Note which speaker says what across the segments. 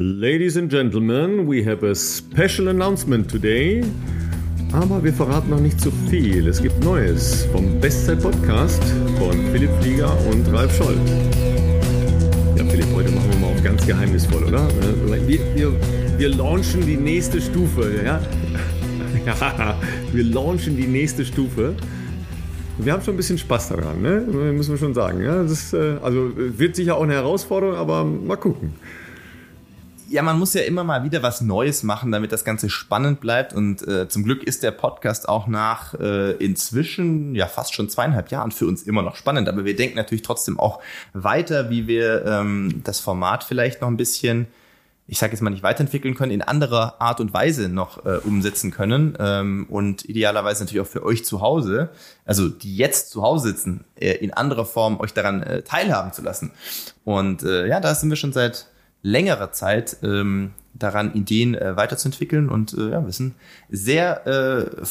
Speaker 1: Ladies and gentlemen, we have a special announcement today. Aber wir verraten noch nicht zu viel. Es gibt Neues vom Bestzeit-Podcast von Philipp Flieger und Ralf Scholz. Ja, Philipp, heute machen wir mal auf ganz geheimnisvoll, oder? Wir, wir, wir launchen die nächste Stufe, ja? ja? Wir launchen die nächste Stufe. Wir haben schon ein bisschen Spaß daran, ne? müssen wir schon sagen. Ja? Das ist, äh, also wird sicher auch eine Herausforderung, aber mal gucken
Speaker 2: ja, man muss ja immer mal wieder was Neues machen, damit das Ganze spannend bleibt. Und äh, zum Glück ist der Podcast auch nach äh, inzwischen ja fast schon zweieinhalb Jahren für uns immer noch spannend. Aber wir denken natürlich trotzdem auch weiter, wie wir ähm, das Format vielleicht noch ein bisschen, ich sage jetzt mal nicht weiterentwickeln können, in anderer Art und Weise noch äh, umsetzen können. Ähm, und idealerweise natürlich auch für euch zu Hause, also die jetzt zu Hause sitzen, äh, in anderer Form euch daran äh, teilhaben zu lassen. Und äh, ja, da sind wir schon seit längere Zeit ähm, daran, Ideen äh, weiterzuentwickeln und äh, ja, wir sind sehr äh,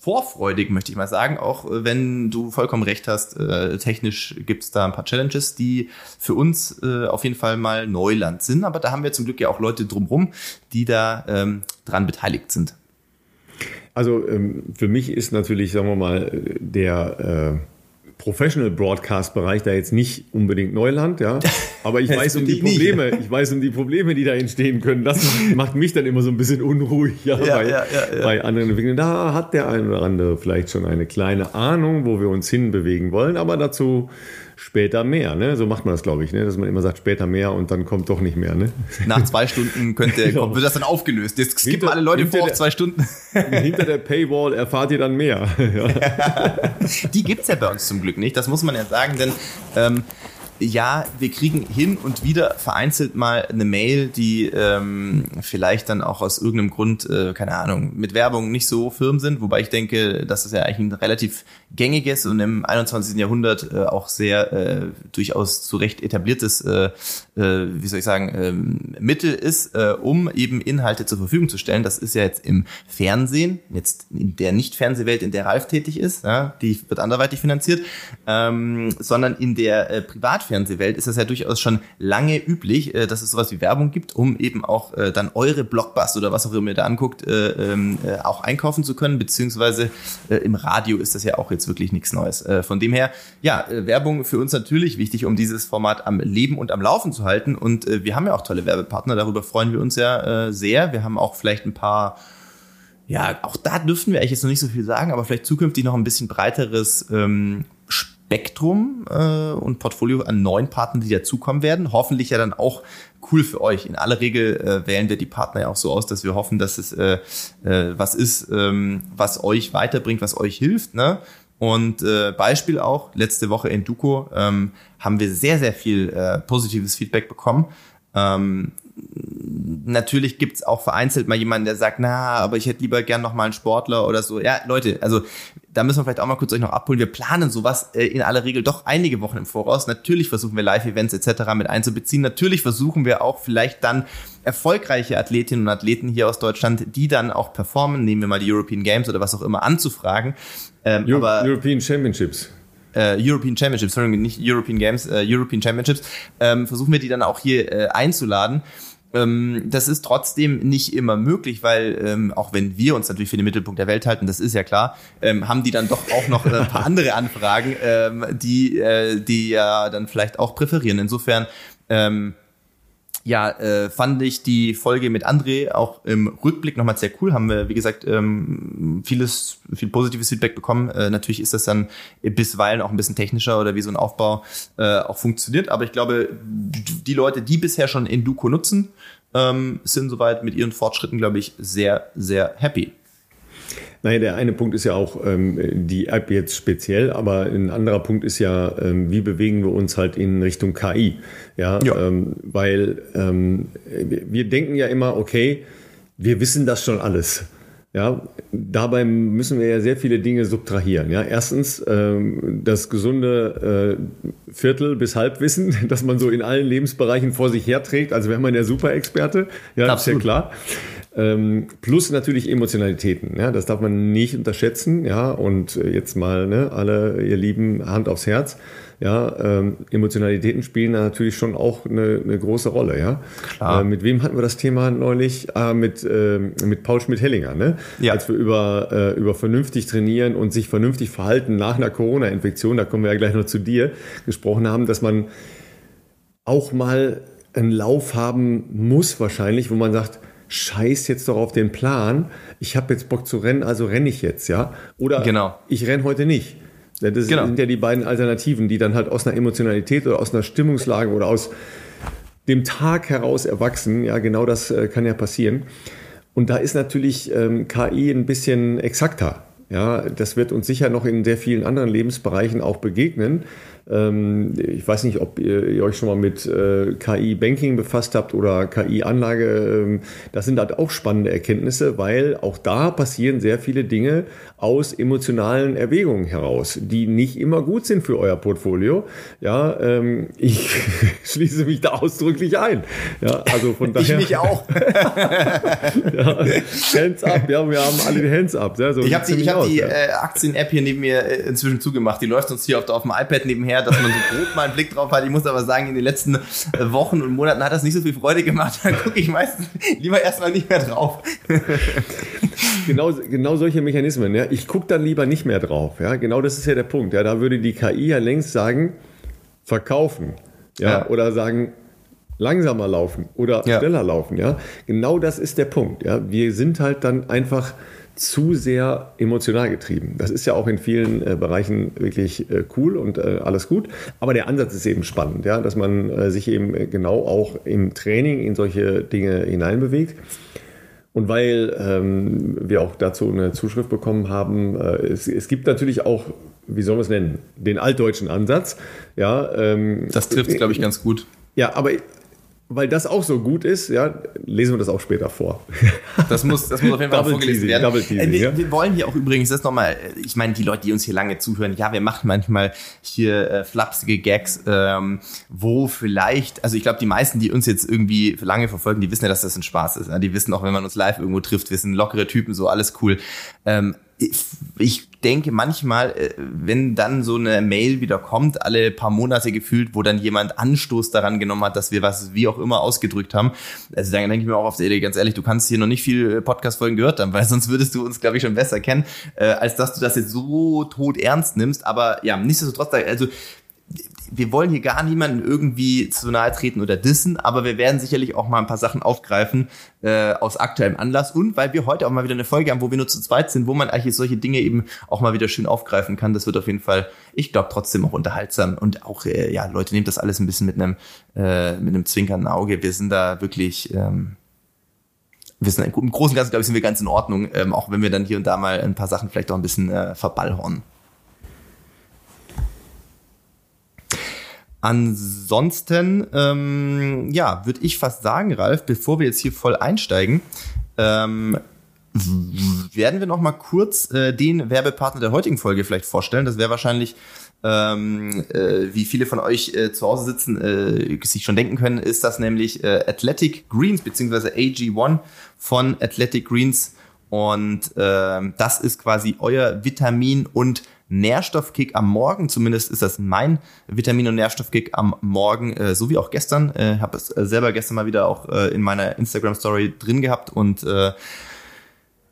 Speaker 2: vorfreudig, möchte ich mal sagen, auch äh, wenn du vollkommen recht hast, äh, technisch gibt's da ein paar Challenges, die für uns äh, auf jeden Fall mal Neuland sind, aber da haben wir zum Glück ja auch Leute drumherum, die da ähm, dran beteiligt sind.
Speaker 1: Also ähm, für mich ist natürlich, sagen wir mal, der äh Professional Broadcast Bereich da jetzt nicht unbedingt Neuland, ja. Aber ich weiß um die Probleme, ich weiß um die Probleme, die da entstehen können. Das macht mich dann immer so ein bisschen unruhig, ja, ja, bei, ja, ja bei anderen Entwicklern. Da hat der eine oder andere vielleicht schon eine kleine Ahnung, wo wir uns hinbewegen wollen, aber dazu später mehr. Ne? So macht man das, glaube ich, ne? dass man immer sagt später mehr und dann kommt doch nicht mehr. Ne?
Speaker 2: Nach zwei Stunden könnte, genau. wird das dann aufgelöst. Jetzt skippen alle Leute vor auf zwei Stunden.
Speaker 1: hinter der Paywall erfahrt ihr dann mehr.
Speaker 2: Die gibt's ja bei uns zum Glück nicht. Das muss man ja sagen, denn ähm, ja, wir kriegen hin und wieder vereinzelt mal eine Mail, die ähm, vielleicht dann auch aus irgendeinem Grund, äh, keine Ahnung, mit Werbung nicht so firm sind, wobei ich denke, dass das ja eigentlich ein relativ gängiges und im 21. Jahrhundert äh, auch sehr äh, durchaus zu Recht etabliertes, äh, äh, wie soll ich sagen, äh, Mittel ist, äh, um eben Inhalte zur Verfügung zu stellen. Das ist ja jetzt im Fernsehen, jetzt in der Nicht-Fernsehwelt, in der Ralf tätig ist, ja, die wird anderweitig finanziert, ähm, sondern in der äh, Privat Fernsehwelt ist das ja durchaus schon lange üblich, äh, dass es sowas wie Werbung gibt, um eben auch äh, dann eure Blockbuster oder was auch immer ihr da anguckt, äh, ähm, äh, auch einkaufen zu können, beziehungsweise äh, im Radio ist das ja auch jetzt wirklich nichts Neues. Äh, von dem her, ja, äh, Werbung für uns natürlich wichtig, um dieses Format am Leben und am Laufen zu halten. Und äh, wir haben ja auch tolle Werbepartner, darüber freuen wir uns ja äh, sehr. Wir haben auch vielleicht ein paar ja, auch da dürften wir eigentlich jetzt noch nicht so viel sagen, aber vielleicht zukünftig noch ein bisschen breiteres ähm, Spektrum äh, und Portfolio an neuen Partnern, die dazukommen werden. Hoffentlich ja dann auch cool für euch. In aller Regel äh, wählen wir die Partner ja auch so aus, dass wir hoffen, dass es äh, äh, was ist, ähm, was euch weiterbringt, was euch hilft. Ne? Und äh, Beispiel auch, letzte Woche in Duco ähm, haben wir sehr, sehr viel äh, positives Feedback bekommen. Ähm, natürlich gibt's auch vereinzelt mal jemanden, der sagt, na, aber ich hätte lieber gern noch mal einen Sportler oder so. Ja, Leute, also da müssen wir vielleicht auch mal kurz euch noch abholen. Wir planen sowas äh, in aller Regel doch einige Wochen im Voraus. Natürlich versuchen wir Live-Events etc. mit einzubeziehen. Natürlich versuchen wir auch vielleicht dann erfolgreiche Athletinnen und Athleten hier aus Deutschland, die dann auch performen, nehmen wir mal die European Games oder was auch immer, anzufragen.
Speaker 1: Ähm, Euro aber, European Championships.
Speaker 2: Äh, European Championships, sorry, nicht European Games, äh, European Championships, ähm, versuchen wir die dann auch hier äh, einzuladen. Ähm, das ist trotzdem nicht immer möglich, weil ähm, auch wenn wir uns natürlich für den Mittelpunkt der Welt halten, das ist ja klar, ähm, haben die dann doch auch noch äh, ein paar andere Anfragen, ähm, die äh, die ja dann vielleicht auch präferieren. Insofern ähm, ja, äh, fand ich die Folge mit André auch im Rückblick nochmal sehr cool. Haben wir, wie gesagt, ähm, vieles, viel positives Feedback bekommen. Äh, natürlich ist das dann bisweilen auch ein bisschen technischer oder wie so ein Aufbau äh, auch funktioniert. Aber ich glaube, die Leute, die bisher schon Induco nutzen, ähm, sind soweit mit ihren Fortschritten, glaube ich, sehr, sehr happy.
Speaker 1: Naja, der eine Punkt ist ja auch ähm, die App jetzt speziell, aber ein anderer Punkt ist ja, ähm, wie bewegen wir uns halt in Richtung KI? Ja, ja. Ähm, weil ähm, wir denken ja immer, okay, wir wissen das schon alles. Ja, dabei müssen wir ja sehr viele Dinge subtrahieren. Ja, erstens ähm, das gesunde äh, Viertel bis Halbwissen, das man so in allen Lebensbereichen vor sich herträgt. Also wäre man der Superexperte. Ja, Absolut. ist ja klar. Ähm, plus natürlich Emotionalitäten. Ja, das darf man nicht unterschätzen. Ja, und äh, jetzt mal ne, alle, ihr Lieben, Hand aufs Herz. Ja, ähm, Emotionalitäten spielen da natürlich schon auch eine, eine große Rolle. Ja,
Speaker 2: Klar.
Speaker 1: Äh, mit wem hatten wir das Thema neulich? Ah, mit äh, mit Paul Schmidt-Hellinger. Ne?
Speaker 2: Ja.
Speaker 1: Als wir über äh, über vernünftig trainieren und sich vernünftig verhalten nach einer Corona-Infektion, da kommen wir ja gleich noch zu dir, gesprochen haben, dass man auch mal einen Lauf haben muss wahrscheinlich, wo man sagt, scheiß jetzt doch auf den Plan, ich habe jetzt Bock zu rennen, also renne ich jetzt, ja? Oder
Speaker 2: Genau.
Speaker 1: ich renne heute nicht. Das
Speaker 2: Genau.
Speaker 1: sind ja die beiden Alternativen, die dann halt aus einer Emotionalität oder aus einer Stimmungslage oder aus dem Tag heraus erwachsen. Ja, genau das äh, kann ja passieren. Und da ist natürlich ähm, KI ein bisschen exakter. Ja, das wird uns sicher noch in sehr vielen anderen Lebensbereichen auch begegnen. Ähm, ich weiß nicht, ob ihr, euch schon mal mit äh, KI-Banking befasst habt oder KI-Anlage. Ähm, das sind halt auch spannende Erkenntnisse, weil auch da passieren sehr viele Dinge aus emotionalen Erwägungen heraus, die nicht immer gut sind für euer Portfolio. Ja, ähm, ich schließe mich da ausdrücklich ein. Ja, also von
Speaker 2: Ich
Speaker 1: daher.
Speaker 2: mich auch.
Speaker 1: Ja, hands up, ja, wir haben alle die Hands up. Ja, so
Speaker 2: Ich habe die, ich hab
Speaker 1: aus,
Speaker 2: die
Speaker 1: ja.
Speaker 2: äh, Aktien-App hier neben mir äh, inzwischen zugemacht. Die läuft uns hier auf, auf dem iPad nebenher, dass man so grob mal einen Blick drauf hat. Ich muss aber sagen, in den letzten äh, Wochen und Monaten hat das nicht so viel Freude gemacht. Da gucke ich meistens lieber erstmal nicht mehr drauf.
Speaker 1: Genau, genau solche Mechanismen. Ja. Ich gucke dann lieber nicht mehr drauf. Ja. Genau das ist ja der Punkt. Ja. Da würde die KI ja längst sagen, verkaufen. Ja.
Speaker 2: Ja.
Speaker 1: Oder sagen, langsamer laufen oder
Speaker 2: Ja.
Speaker 1: schneller laufen. Ja. Genau das ist der Punkt. Ja. Wir sind halt dann einfach zu sehr emotional getrieben. Das ist ja auch in vielen äh, Bereichen wirklich äh, cool und äh, alles gut. Aber der Ansatz ist eben spannend, ja, dass man äh, sich eben äh, genau auch im Training in solche Dinge hineinbewegt. Und weil ähm, wir auch dazu eine Zuschrift bekommen haben, äh, es, es gibt natürlich auch, wie sollen wir es nennen, den altdeutschen Ansatz. Ja, ähm,
Speaker 2: Das trifft glaube ich, ganz gut.
Speaker 1: ja, aber weil das auch so gut ist, ja, lesen wir das auch später vor.
Speaker 2: Das muss, das muss auf jeden Fall vorgelesen
Speaker 1: Teasing,
Speaker 2: werden.
Speaker 1: Teasing,
Speaker 2: Äh, wir,
Speaker 1: ja.
Speaker 2: wir wollen hier auch übrigens, das nochmal, ich meine, die Leute, die uns hier lange zuhören, ja, wir machen manchmal hier äh, flapsige Gags, ähm, wo vielleicht, also ich glaube, die meisten, die uns jetzt irgendwie lange verfolgen, die wissen ja, dass das ein Spaß ist. Ja? Die wissen auch, wenn man uns live irgendwo trifft, wir sind lockere Typen, so alles cool. Ähm, ich, denke manchmal, äh, wenn dann so eine Mail wieder kommt, alle paar Monate gefühlt, wo dann jemand Anstoß daran genommen hat, dass wir was wie auch immer ausgedrückt haben, also dann denke ich mir auch auf der Idee, ganz ehrlich, du kannst hier noch nicht viel Podcast-Folgen gehört haben, weil sonst würdest du uns, glaube ich, schon besser kennen, äh, als dass du das jetzt so tot ernst nimmst. Aber ja, nichtsdestotrotz, also wir wollen hier gar niemanden irgendwie zu nahe treten oder dissen, aber wir werden sicherlich auch mal ein paar Sachen aufgreifen äh, aus aktuellem Anlass und weil wir heute auch mal wieder eine Folge haben, wo wir nur zu zweit sind, wo man eigentlich solche Dinge eben auch mal wieder schön aufgreifen kann. Das wird auf jeden Fall, ich glaube, trotzdem auch unterhaltsam und auch, äh, ja, Leute, nehmt das alles ein bisschen mit einem, äh, mit einem zwinkernden Auge. Wir sind da wirklich, ähm, wir sind im Großen und Ganzen, glaube ich, sind wir ganz in Ordnung, ähm, auch wenn wir dann hier und da mal ein paar Sachen vielleicht auch ein bisschen äh, verballhornen. Ansonsten, ähm, ja, würde ich fast sagen, Ralf, bevor wir jetzt hier voll einsteigen, ähm, werden wir noch mal kurz äh, den Werbepartner der heutigen Folge vielleicht vorstellen. Das wäre wahrscheinlich, ähm, äh, wie viele von euch äh, zu Hause sitzen, äh, sich schon denken können, ist das nämlich äh, Athletic Greens beziehungsweise AG1 von Athletic Greens. Und ähm, das ist quasi euer Vitamin- und Nährstoffkick am Morgen. Zumindest ist das mein Vitamin- und Nährstoffkick am Morgen, äh, so wie auch gestern. Äh, habe es äh, selber gestern mal wieder auch äh, in meiner Instagram-Story drin gehabt und äh,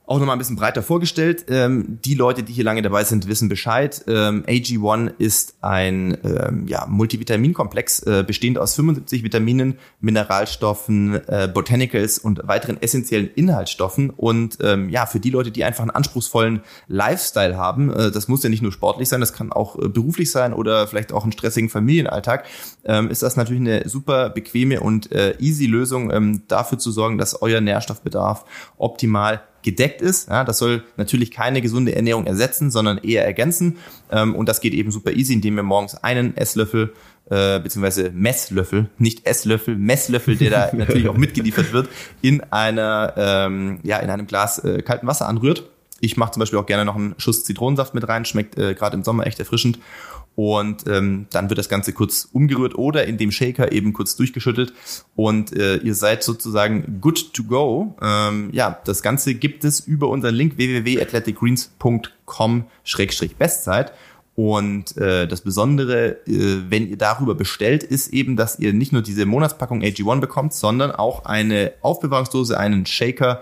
Speaker 2: auch nochmal ein bisschen breiter vorgestellt. Ähm, die Leute, die hier lange dabei sind, wissen Bescheid. Ähm, AG1 ist ein ähm, ja, Multivitaminkomplex, äh, bestehend aus 75 Vitaminen, Mineralstoffen, äh, Botanicals und weiteren essentiellen Inhaltsstoffen. Und ähm, ja, für die Leute, die einfach einen anspruchsvollen Lifestyle haben, äh, das muss ja nicht nur sportlich sein, das kann auch äh, beruflich sein oder vielleicht auch einen stressigen Familienalltag, ähm, ist das natürlich eine super bequeme und äh, easy Lösung, ähm, dafür zu sorgen, dass euer Nährstoffbedarf optimal gedeckt ist. Ja, das soll natürlich keine gesunde Ernährung ersetzen, sondern eher ergänzen. Ähm, und das geht eben super easy, indem wir morgens einen Esslöffel äh, beziehungsweise Messlöffel, nicht Esslöffel, Messlöffel, der da natürlich auch mitgeliefert wird, in einer ähm, ja in einem Glas äh, kalten Wasser anrührt. Ich mache zum Beispiel auch gerne noch einen Schuss Zitronensaft mit rein, schmeckt äh, gerade im Sommer echt erfrischend. Und ähm, dann wird das Ganze kurz umgerührt oder in dem Shaker eben kurz durchgeschüttelt und äh, ihr seid sozusagen good to go. Ähm, ja, das Ganze gibt es über unseren Link www.athleticgreens.com-bestzeit und äh, das Besondere, äh, wenn ihr darüber bestellt, ist eben, dass ihr nicht nur diese Monatspackung AG1 bekommt, sondern auch eine Aufbewahrungsdose, einen Shaker,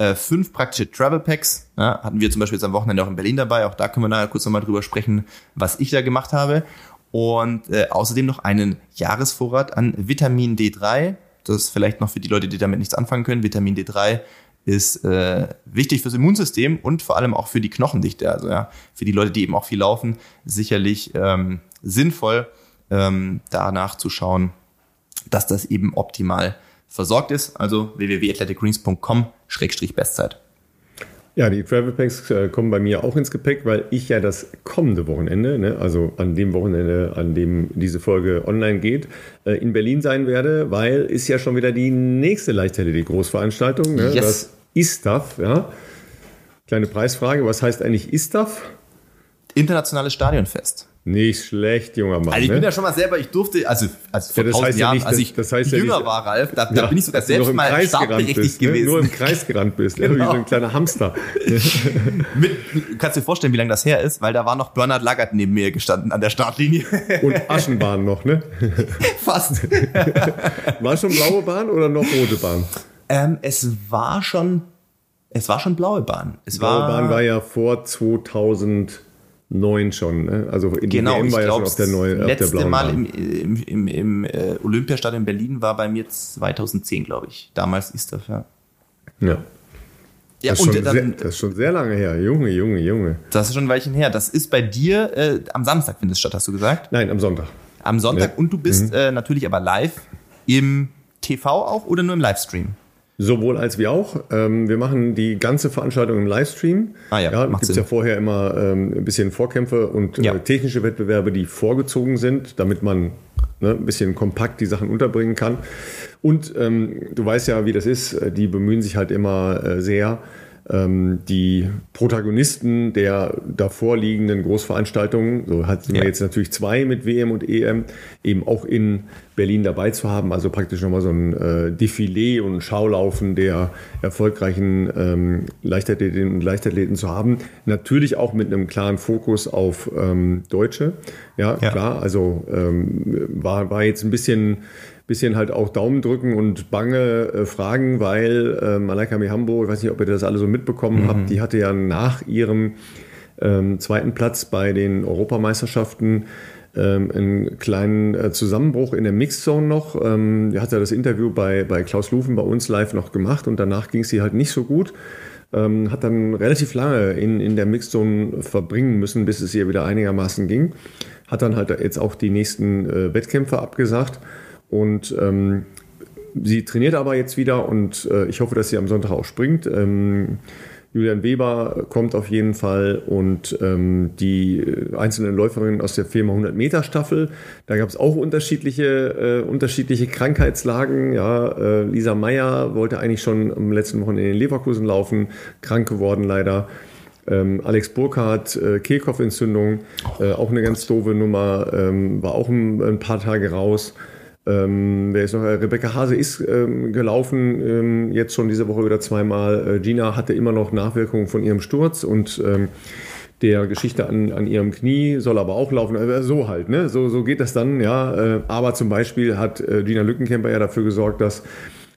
Speaker 2: äh, fünf praktische Travel Packs. Ja, hatten wir zum Beispiel jetzt am Wochenende auch in Berlin dabei. Auch da können wir nachher kurz nochmal drüber sprechen, was ich da gemacht habe. Und äh, außerdem noch einen Jahresvorrat an Vitamin D3. Das ist vielleicht noch für die Leute, die damit nichts anfangen können. Vitamin D3 ist äh, wichtig fürs Immunsystem und vor allem auch für die Knochendichte. Also ja, für die Leute, die eben auch viel laufen, sicherlich ähm, sinnvoll, ähm, danach zu schauen, dass das eben optimal versorgt ist. Also www.athleticgreens.com-bestzeit.
Speaker 1: Ja, die Travel Packs äh, kommen bei mir auch ins Gepäck, weil ich ja das kommende Wochenende, ne, also an dem Wochenende, an dem diese Folge online geht, äh, in Berlin sein werde, weil ist ja schon wieder die nächste Leichtathletik-Großveranstaltung, ne, yes. das ISTAF, ja. Kleine Preisfrage, was heißt eigentlich ISTAF?
Speaker 2: Internationales Stadionfest.
Speaker 1: Nicht schlecht, junger Mann.
Speaker 2: Also ich
Speaker 1: ne?
Speaker 2: bin ja schon mal selber, ich durfte, also, also vor ja,
Speaker 1: heißt
Speaker 2: Jahren,
Speaker 1: ja nicht,
Speaker 2: als ich
Speaker 1: das heißt
Speaker 2: jünger
Speaker 1: ja nicht,
Speaker 2: war, Ralf, da, da bin ich sogar selbst mal startberechtigt
Speaker 1: bist, ne?
Speaker 2: gewesen.
Speaker 1: Nur im Kreis gerannt bist, genau. wie so ein kleiner Hamster.
Speaker 2: Mit, kannst du dir vorstellen, wie lange das her ist? Weil da war noch Bernhard Laggert neben mir gestanden an der Startlinie.
Speaker 1: Und Aschenbahn noch, ne?
Speaker 2: Fast.
Speaker 1: War schon blaue Bahn oder noch rote Bahn?
Speaker 2: Ähm, es war schon, es war schon blaue Bahn. Es
Speaker 1: blaue
Speaker 2: war,
Speaker 1: Bahn war ja vor 2000 neun schon. Ne? Also in
Speaker 2: genau, ich
Speaker 1: ja
Speaker 2: glaub,
Speaker 1: schon auf der neuen.
Speaker 2: letzte Mal im, im, im, im äh, Olympiastadion Berlin war bei mir 2010, glaube ich. Damals ist das ja.
Speaker 1: Ja.
Speaker 2: Ja,
Speaker 1: das, ist
Speaker 2: und
Speaker 1: schon
Speaker 2: dann,
Speaker 1: sehr, das ist schon sehr lange her. Junge, Junge, Junge.
Speaker 2: das ist schon ein Weilchen her. Das ist bei dir äh, am Samstag findet es statt, hast du gesagt?
Speaker 1: Nein, am Sonntag.
Speaker 2: Am Sonntag
Speaker 1: Ja.
Speaker 2: und du bist äh, natürlich aber live im TV auch oder nur im Livestream?
Speaker 1: Sowohl als wie auch. Ähm, wir machen die ganze Veranstaltung im Livestream.
Speaker 2: Ah ja,
Speaker 1: ja gibt es ja vorher immer ähm, ein bisschen Vorkämpfe und
Speaker 2: Ja.
Speaker 1: äh, technische Wettbewerbe, die vorgezogen sind, damit man ne, ein bisschen kompakt die Sachen unterbringen kann. Und ähm, du weißt ja, wie das ist. äh, Die bemühen sich halt immer äh, sehr, ähm, die Protagonisten der davor liegenden Großveranstaltungen, so hatten wir
Speaker 2: Ja.
Speaker 1: jetzt natürlich zwei mit WM und EM, eben auch in Berlin dabei zu haben. Also praktisch nochmal so ein äh, Defilé und Schaulaufen der erfolgreichen ähm, Leichtathletinnen und Leichtathleten zu haben. Natürlich auch mit einem klaren Fokus auf ähm, Deutsche. Ja,
Speaker 2: Ja.
Speaker 1: klar. Also ähm, war, war jetzt ein bisschen bisschen halt auch Daumen drücken und bange äh, Fragen, weil äh, Malaika Mihambo, ich weiß nicht, ob ihr das alle so mitbekommen habt, die hatte ja nach ihrem ähm, zweiten Platz bei den Europameisterschaften ähm, einen kleinen äh, Zusammenbruch in der Mixzone noch. Ähm, die hat ja das Interview bei, bei Klaus Lufen bei uns live noch gemacht und danach ging es ihr halt nicht so gut. Ähm, hat dann relativ lange in, in der Mixzone verbringen müssen, bis es ihr wieder einigermaßen ging. Hat dann halt jetzt auch die nächsten äh, Wettkämpfe abgesagt. Und ähm, sie trainiert aber jetzt wieder und äh, ich hoffe, dass sie am Sonntag auch springt. Ähm, Julian Weber kommt auf jeden Fall und ähm, die äh, einzelnen Läuferinnen aus der Firma 100 Meter Staffel. Da gab es auch unterschiedliche, äh, unterschiedliche Krankheitslagen. Ja, äh, Lisa Meyer wollte eigentlich schon am letzten Wochenende in Leverkusen laufen, krank geworden leider. Ähm, Alex Burkhardt, äh, Kehlkopfentzündung, äh, auch eine ganz doofe Nummer, ähm, war auch ein, ein paar Tage raus. Ähm, wer ist noch? Äh, Rebecca Hase ist ähm, gelaufen, ähm, jetzt schon diese Woche wieder zweimal. Äh, Gina hatte immer noch Nachwirkungen von ihrem Sturz und ähm, der Geschichte an, an ihrem Knie soll aber auch laufen. Also so halt, ne? So, so geht das dann, ja. Äh, aber zum Beispiel hat Gina Lückenkämper ja dafür gesorgt, dass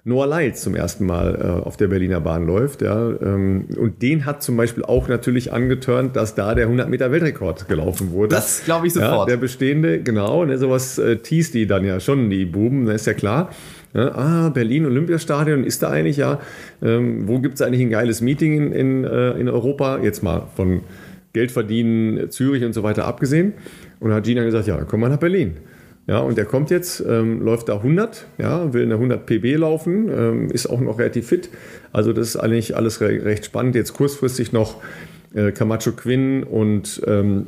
Speaker 1: Noah Lyles zum ersten Mal äh, auf der Berliner Bahn läuft. Ja, ähm, und den hat zum Beispiel auch natürlich angeturnt, dass da der 100 Meter Weltrekord gelaufen wurde.
Speaker 2: Das glaube ich
Speaker 1: Ja,
Speaker 2: sofort.
Speaker 1: der bestehende, genau. Ne, sowas äh, teast die dann ja schon, die Buben, das ist ja klar. Ja, ah, Berlin Olympiastadion ist da eigentlich ja. Ähm, wo gibt es eigentlich ein geiles Meeting in, in, äh, in Europa? Jetzt mal von Geld verdienen, Zürich und so weiter abgesehen. Und da hat Gina gesagt, ja, dann komm mal nach Berlin. Ja, und der kommt jetzt, ähm, läuft da 100, ja, will eine 100 PB laufen, ähm, ist auch noch relativ fit. Also das ist eigentlich alles re recht spannend. Jetzt kurzfristig noch äh, Camacho Quinn und ähm,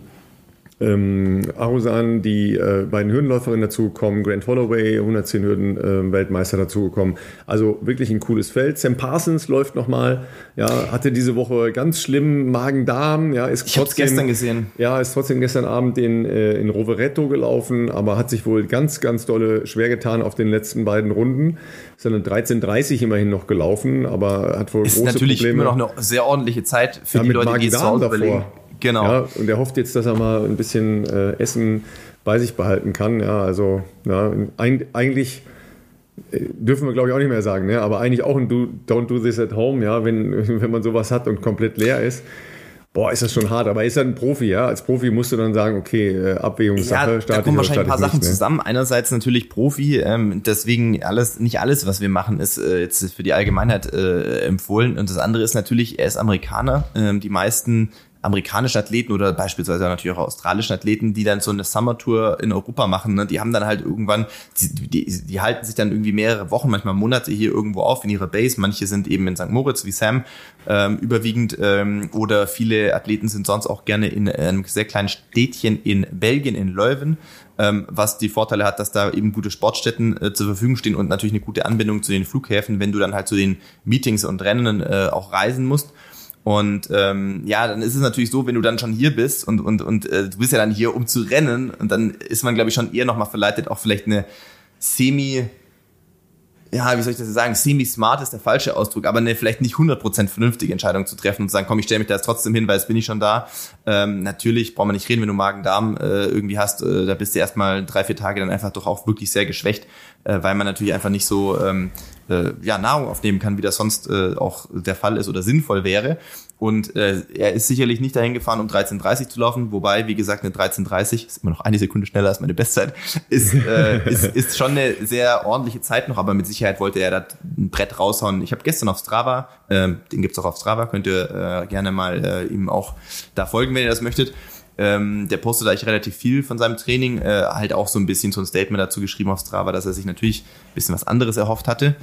Speaker 1: ähm, Arusan, die äh, beiden Hürdenläuferinnen dazugekommen, Grant Holloway, 110 Hürden äh, Weltmeister dazugekommen. Also wirklich ein cooles Feld. Sam Parsons läuft nochmal, ja, hatte diese Woche ganz schlimm Magen-Darm, ja, ist
Speaker 2: ich trotzdem, gestern gesehen.
Speaker 1: Ja, ist trotzdem gestern Abend in, äh, in Rovereto gelaufen, aber hat sich wohl ganz, ganz dolle schwer getan auf den letzten beiden Runden. Ist dann 13.30 immerhin noch gelaufen, aber hat wohl
Speaker 2: ist
Speaker 1: große
Speaker 2: natürlich
Speaker 1: Probleme.
Speaker 2: immer noch eine sehr ordentliche Zeit für ja, die Leute, die es zu Hause überlegen.
Speaker 1: Genau. Ja, und er hofft jetzt, dass er mal ein bisschen äh, Essen bei sich behalten kann. Ja, also ja, eigentlich äh, dürfen wir glaube ich auch nicht mehr sagen, ne? aber eigentlich auch ein do, Don't do this at home, ja, wenn, wenn man sowas hat und komplett leer ist. Boah, ist das schon hart, aber ist er ein Profi, ja? Als Profi musst du dann sagen, okay, äh, Abwägungssache,
Speaker 2: ja, Da kommen wahrscheinlich ein paar Sachen nicht, ne? zusammen. Einerseits natürlich Profi, ähm, deswegen alles, nicht alles, was wir machen, ist äh, jetzt für die Allgemeinheit äh, empfohlen. Und das andere ist natürlich, er ist Amerikaner. Ähm, die meisten amerikanischen Athleten oder beispielsweise natürlich auch australischen Athleten, die dann so eine Summer Tour in Europa machen, ne, die haben dann halt irgendwann, die, die, die halten sich dann irgendwie mehrere Wochen, manchmal Monate hier irgendwo auf in ihrer Base. Manche sind eben in St. Moritz wie Sam ähm, überwiegend ähm, oder viele Athleten sind sonst auch gerne in einem sehr kleinen Städtchen in Belgien, in Leuven, ähm, was die Vorteile hat, dass da eben gute Sportstätten äh, zur Verfügung stehen und natürlich eine gute Anbindung zu den Flughäfen, wenn du dann halt zu den Meetings und Rennen äh, auch reisen musst. Und ähm, ja, dann ist es natürlich so, wenn du dann schon hier bist und, und, und äh, du bist ja dann hier, um zu rennen, und dann ist man, glaube ich, schon eher nochmal verleitet, auch vielleicht eine semi- ja, wie soll ich das sagen, semi-smart ist der falsche Ausdruck, aber eine vielleicht nicht 100% vernünftige Entscheidung zu treffen und zu sagen, komm, ich stelle mich da jetzt trotzdem hin, weil jetzt bin ich schon da. Ähm, natürlich braucht man nicht reden, wenn du Magen-Darm äh, irgendwie hast, äh, da bist du erstmal drei, vier Tage dann einfach doch auch wirklich sehr geschwächt, äh, weil man natürlich einfach nicht so ähm, äh, ja, Nahrung aufnehmen kann, wie das sonst äh, auch der Fall ist oder sinnvoll wäre. Und äh, er ist sicherlich nicht dahin gefahren, um 13.30 zu laufen, wobei, wie gesagt, eine 13.30, ist immer noch eine Sekunde schneller als meine Bestzeit, ist, äh, ist, ist schon eine sehr ordentliche Zeit noch, aber mit Sicherheit wollte er da ein Brett raushauen. Ich habe gestern auf Strava, äh, den gibt's auch auf Strava, könnt ihr äh, gerne mal äh, ihm auch da folgen, wenn ihr das möchtet. Ähm, der postet eigentlich relativ viel von seinem Training, äh, halt auch so ein bisschen so ein Statement dazu geschrieben auf Strava, dass er sich natürlich ein bisschen was anderes erhofft hatte.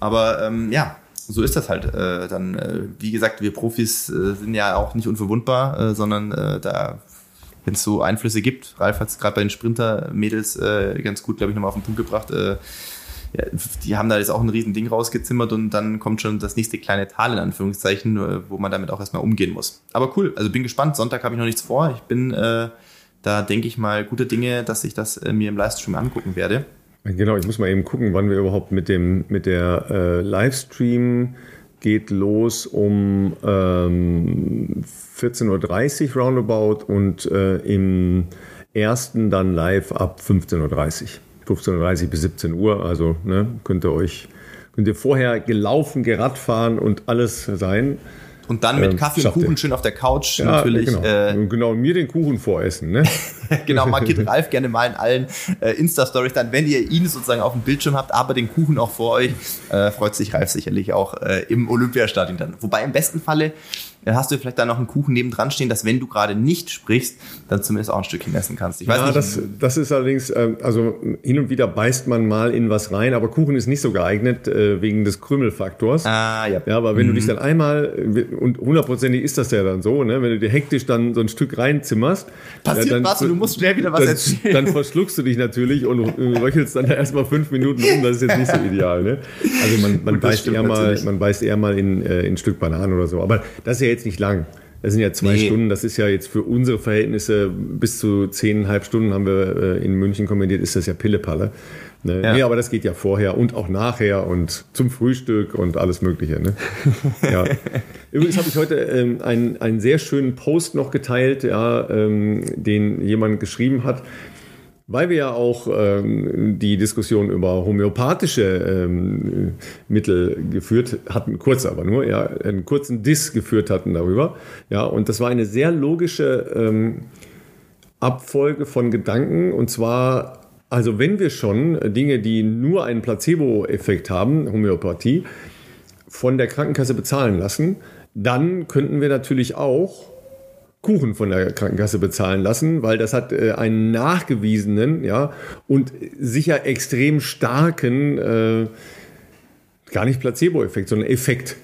Speaker 2: Aber ähm, ja, so ist das halt. Äh, dann, äh, wie gesagt, wir Profis äh, sind ja auch nicht unverwundbar, äh, sondern äh, da, wenn es so Einflüsse gibt, Ralf hat es gerade bei den Sprinter-Mädels ganz gut, glaube ich, nochmal auf den Punkt gebracht. Ja, die haben da jetzt auch ein riesen Ding rausgezimmert und dann kommt schon das nächste kleine Tal in Anführungszeichen, äh, wo man damit auch erstmal umgehen muss. Aber cool, also bin gespannt. Sonntag habe ich noch nichts vor. Ich bin äh, da, denke ich mal, gute Dinge, dass ich das äh, mir im Livestream angucken werde.
Speaker 1: Genau, ich muss mal eben gucken, wann wir überhaupt mit dem mit der äh, Livestream geht los um ähm, 14.30 Uhr roundabout und äh, im ersten dann live ab 15.30 Uhr. 15.30 Uhr bis 17 Uhr, also ne, könnt ihr euch könnt ihr vorher gelaufen, geradfahren fahren und alles sein.
Speaker 2: Und dann mit ähm, Kaffee und Kuchen schön auf der Couch
Speaker 1: ja,
Speaker 2: natürlich.
Speaker 1: Genau. Äh, genau, mir den Kuchen voressen. Ne?
Speaker 2: genau, markiert Ralf gerne mal in allen äh, Insta-Stories dann, wenn ihr ihn sozusagen auf dem Bildschirm habt, aber den Kuchen auch vor euch, äh, freut sich Ralf sicherlich auch äh, im Olympiastadion dann. Wobei im besten Falle hast du vielleicht da noch einen Kuchen nebendran stehen, dass wenn du gerade nicht sprichst, dann zumindest auch ein Stückchen essen kannst.
Speaker 1: Ich weiß ja, nicht. Das, das ist allerdings, äh, also hin und wieder beißt man mal in was rein, aber Kuchen ist nicht so geeignet äh, wegen des Krümelfaktors.
Speaker 2: Ah, ja.
Speaker 1: Ja, aber wenn mhm. du dich dann einmal, und hundertprozentig ist das ja dann so, ne, wenn du dir hektisch dann so ein Stück reinzimmerst.
Speaker 2: Passiert
Speaker 1: dann,
Speaker 2: was und du musst schnell wieder was
Speaker 1: dann,
Speaker 2: erzählen.
Speaker 1: Dann verschluckst du dich natürlich und röchelst dann erstmal fünf Minuten rum, das ist jetzt nicht so ideal. Ne? Also man, man, beißt eher mal, man beißt eher mal in, äh, in ein Stück Bananen oder so. Aber das ist ja jetzt nicht lang. Das sind ja zwei nee. Stunden, das ist ja jetzt für unsere Verhältnisse bis zu zehneinhalb Stunden haben wir äh, in München kommentiert, ist das ja Pillepalle. Ne? Ja. Nee, aber das geht ja vorher und auch nachher und zum Frühstück und alles Mögliche. Ne? ja. Übrigens habe ich heute ähm, einen, einen sehr schönen Post noch geteilt, ja, ähm, den jemand geschrieben hat weil wir ja auch ähm, die Diskussion über homöopathische ähm, Mittel geführt hatten, kurz aber nur, ja, einen kurzen Diss geführt hatten darüber. Ja, und das war eine sehr logische ähm, Abfolge von Gedanken und zwar also wenn wir schon Dinge, die nur einen Placebo-Effekt haben, Homöopathie, von der Krankenkasse bezahlen lassen, dann könnten wir natürlich auch Kuchen von der Krankenkasse bezahlen lassen, weil das hat äh, einen nachgewiesenen ja, und sicher extrem starken, äh, gar nicht Placebo-Effekt, sondern Effekt.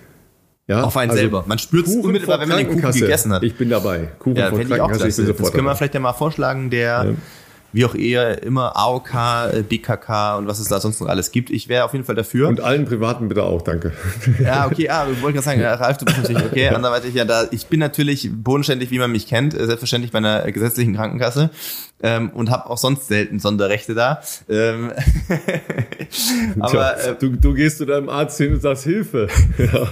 Speaker 2: Ja, auf einen also selber. Man spürt es unmittelbar, wenn man den Kuchen gegessen hat.
Speaker 1: Ich bin dabei.
Speaker 2: Kuchen ja, von Krankenkasse, ich, ich bin sofort Das können wir vielleicht ja mal vorschlagen, der ja wie auch eher immer AOK, äh, BKK und was es da sonst noch alles gibt. Ich wäre auf jeden Fall dafür.
Speaker 1: Und allen Privaten bitte auch, danke.
Speaker 2: Ja, okay, ah, wollte gerade sagen, ja, Ralf, du bist natürlich okay. Anderweitig, ja, da, ich bin natürlich bodenständig, wie man mich kennt, äh, selbstverständlich bei einer gesetzlichen Krankenkasse ähm, und habe auch sonst selten Sonderrechte da. Ähm,
Speaker 1: aber äh, du, du gehst zu deinem Arzt hin und sagst Hilfe.
Speaker 2: ja.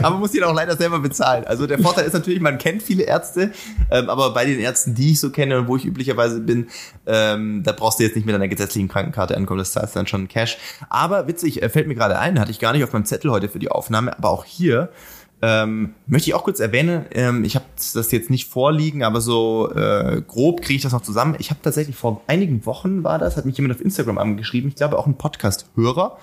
Speaker 2: Aber muss ihn auch leider selber bezahlen. Also der Vorteil ist natürlich, man kennt viele Ärzte, ähm, aber bei den Ärzten, die ich so kenne und wo ich üblicherweise bin, ähm, da brauchst du jetzt nicht mit deiner gesetzlichen Krankenkarte ankommen, das zahlst dann schon Cash. Aber witzig, äh, fällt mir gerade ein, hatte ich gar nicht auf meinem Zettel heute für die Aufnahme, aber auch hier ähm, möchte ich auch kurz erwähnen, ähm, ich habe das jetzt nicht vorliegen, aber so äh, grob kriege ich das noch zusammen. Ich habe tatsächlich vor einigen Wochen war das, hat mich jemand auf Instagram angeschrieben, ich glaube auch ein Podcast-Hörer,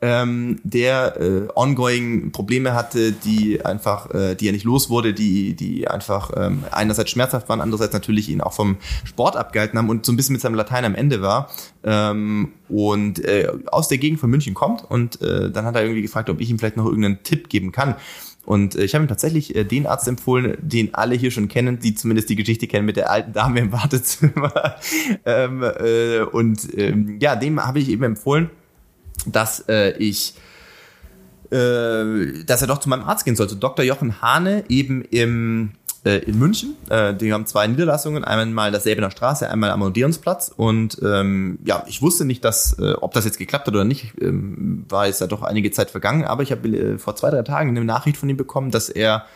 Speaker 2: ähm, der äh, ongoing Probleme hatte, die einfach, äh, die er nicht los wurde, die, die einfach ähm, einerseits schmerzhaft waren, andererseits natürlich ihn auch vom Sport abgehalten haben und so ein bisschen mit seinem Latein am Ende war ähm, und äh, aus der Gegend von München kommt und äh, dann hat er irgendwie gefragt, ob ich ihm vielleicht noch irgendeinen Tipp geben kann. Und äh, ich habe ihm tatsächlich äh, den Arzt empfohlen, den alle hier schon kennen, die zumindest die Geschichte kennen mit der alten Dame im Wartezimmer. ähm, äh, und ähm, ja, dem habe ich eben empfohlen, dass äh, ich äh, dass er doch zu meinem Arzt gehen sollte. Dr. Jochen Hane eben im äh, in München. Äh, die haben zwei Niederlassungen, einmal das Säbener Straße, einmal am Odeonsplatz. Und ähm, ja, ich wusste nicht, dass, äh, ob das jetzt geklappt hat oder nicht, ähm, war jetzt ja doch einige Zeit vergangen. Aber ich habe äh, vor zwei, drei Tagen eine Nachricht von ihm bekommen, dass er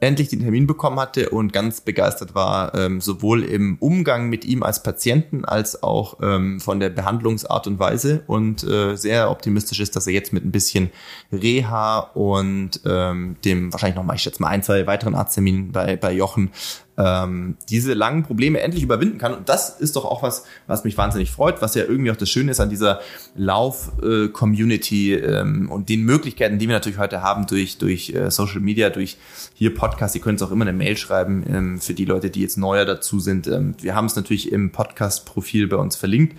Speaker 2: endlich den Termin bekommen hatte und ganz begeistert war, ähm, sowohl im Umgang mit ihm als Patienten als auch ähm, von der Behandlungsart und Weise. Und äh, sehr optimistisch ist, dass er jetzt mit ein bisschen Reha und ähm, dem wahrscheinlich noch mal, ich schätze mal ein, zwei weiteren Arztterminen bei, bei Jochen ähm, diese langen Probleme endlich überwinden kann. Und das ist doch auch was, was mich wahnsinnig freut, was ja irgendwie auch das Schöne ist an dieser Lauf-Community ähm, und den Möglichkeiten, die wir natürlich heute haben durch, durch äh, Social Media, durch hier Podcast. Ihr könnt es auch immer eine Mail schreiben ähm, für die Leute, die jetzt neuer dazu sind. Ähm, wir haben es natürlich im Podcast-Profil bei uns verlinkt.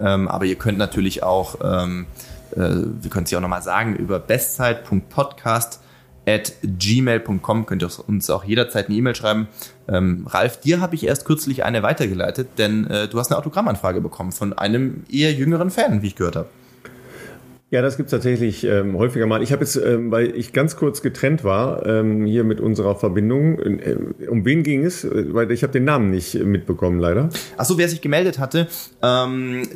Speaker 2: Ähm, aber ihr könnt natürlich auch, ähm, äh, wir können es ja auch nochmal sagen, über bestzeit.podcast at gmail.com könnt ihr uns auch jederzeit eine E-Mail schreiben. Ähm, Ralf, dir habe ich erst kürzlich eine weitergeleitet, denn äh, du hast eine Autogrammanfrage bekommen von einem eher jüngeren Fan, wie ich gehört habe.
Speaker 1: Ja, das gibt's tatsächlich ähm, häufiger mal. Ich habe jetzt, ähm, weil ich ganz kurz getrennt war, ähm, hier mit unserer Verbindung. Äh, um wen ging es? Weil ich habe den Namen nicht mitbekommen, leider.
Speaker 2: Ach so, wer sich gemeldet hatte. Ähm,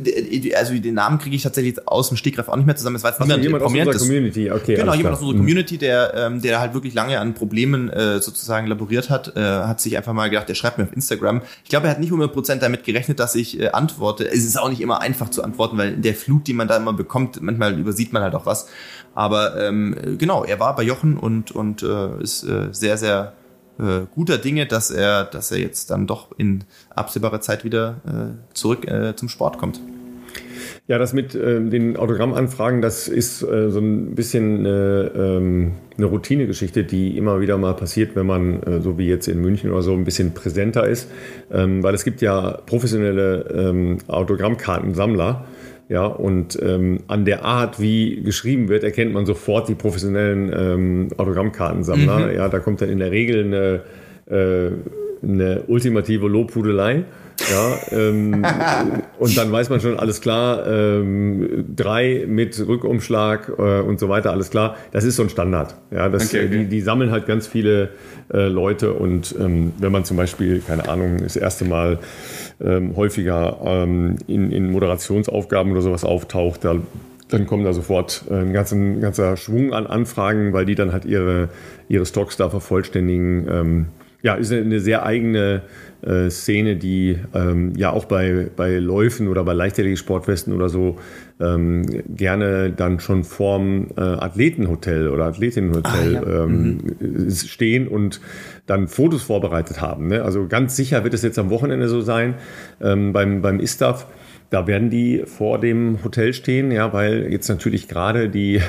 Speaker 2: also den Namen kriege ich tatsächlich aus dem Stegreif auch nicht mehr zusammen. Es war jetzt
Speaker 1: niemand jemand aus unserer Community. Okay,
Speaker 2: genau, jemand aus unserer mhm. Community, der, ähm, der halt wirklich lange an Problemen äh, sozusagen laboriert hat, äh, hat sich einfach mal gedacht, der schreibt mir auf Instagram. Ich glaube, er hat nicht 100% damit gerechnet, dass ich äh, antworte. Es ist auch nicht immer einfach zu antworten, weil in der Flut, die man da immer bekommt, manchmal übersieht man halt auch was. Aber ähm, genau, er war bei Jochen und, und äh, ist äh, sehr, sehr äh, guter Dinge, dass er, dass er jetzt dann doch in absehbarer Zeit wieder äh, zurück äh, zum Sport kommt.
Speaker 1: Ja, das mit äh, den Autogrammanfragen, das ist äh, so ein bisschen äh, ähm, eine Routinegeschichte, die immer wieder mal passiert, wenn man, äh, so wie jetzt in München oder so, ein bisschen präsenter ist. Ähm, weil es gibt ja professionelle ähm, Autogrammkartensammler, ja, und ähm, an der Art, wie geschrieben wird, erkennt man sofort die professionellen ähm, Autogrammkartensammler. Mhm. Ja, da kommt dann in der Regel eine, äh, eine ultimative Lobhudelei. Ja, ähm, und dann weiß man schon, alles klar, ähm, drei mit Rückumschlag äh, und so weiter, alles klar. Das ist so ein Standard. Ja, das, okay, okay. Die, die sammeln halt ganz viele äh, Leute und ähm, wenn man zum Beispiel, keine Ahnung, das erste Mal ähm, häufiger ähm, in, in Moderationsaufgaben oder sowas auftaucht, da, dann kommen da sofort äh, ein ganzer, ein ganzer Schwung an Anfragen, weil die dann halt ihre, ihre Stocks da vervollständigen. Ähm, ja, ist eine sehr eigene äh, Szene, die ähm, ja auch bei, bei Läufen oder bei Leichtathletik-Sportwesten oder so ähm, gerne dann schon vorm äh, Athletenhotel oder Athletinnenhotel ah, ja. ähm, mhm. stehen und dann Fotos vorbereitet haben. Ne? Also ganz sicher wird es jetzt am Wochenende so sein ähm, beim, beim ISTAF. Da werden die vor dem Hotel stehen, ja, weil jetzt natürlich gerade die,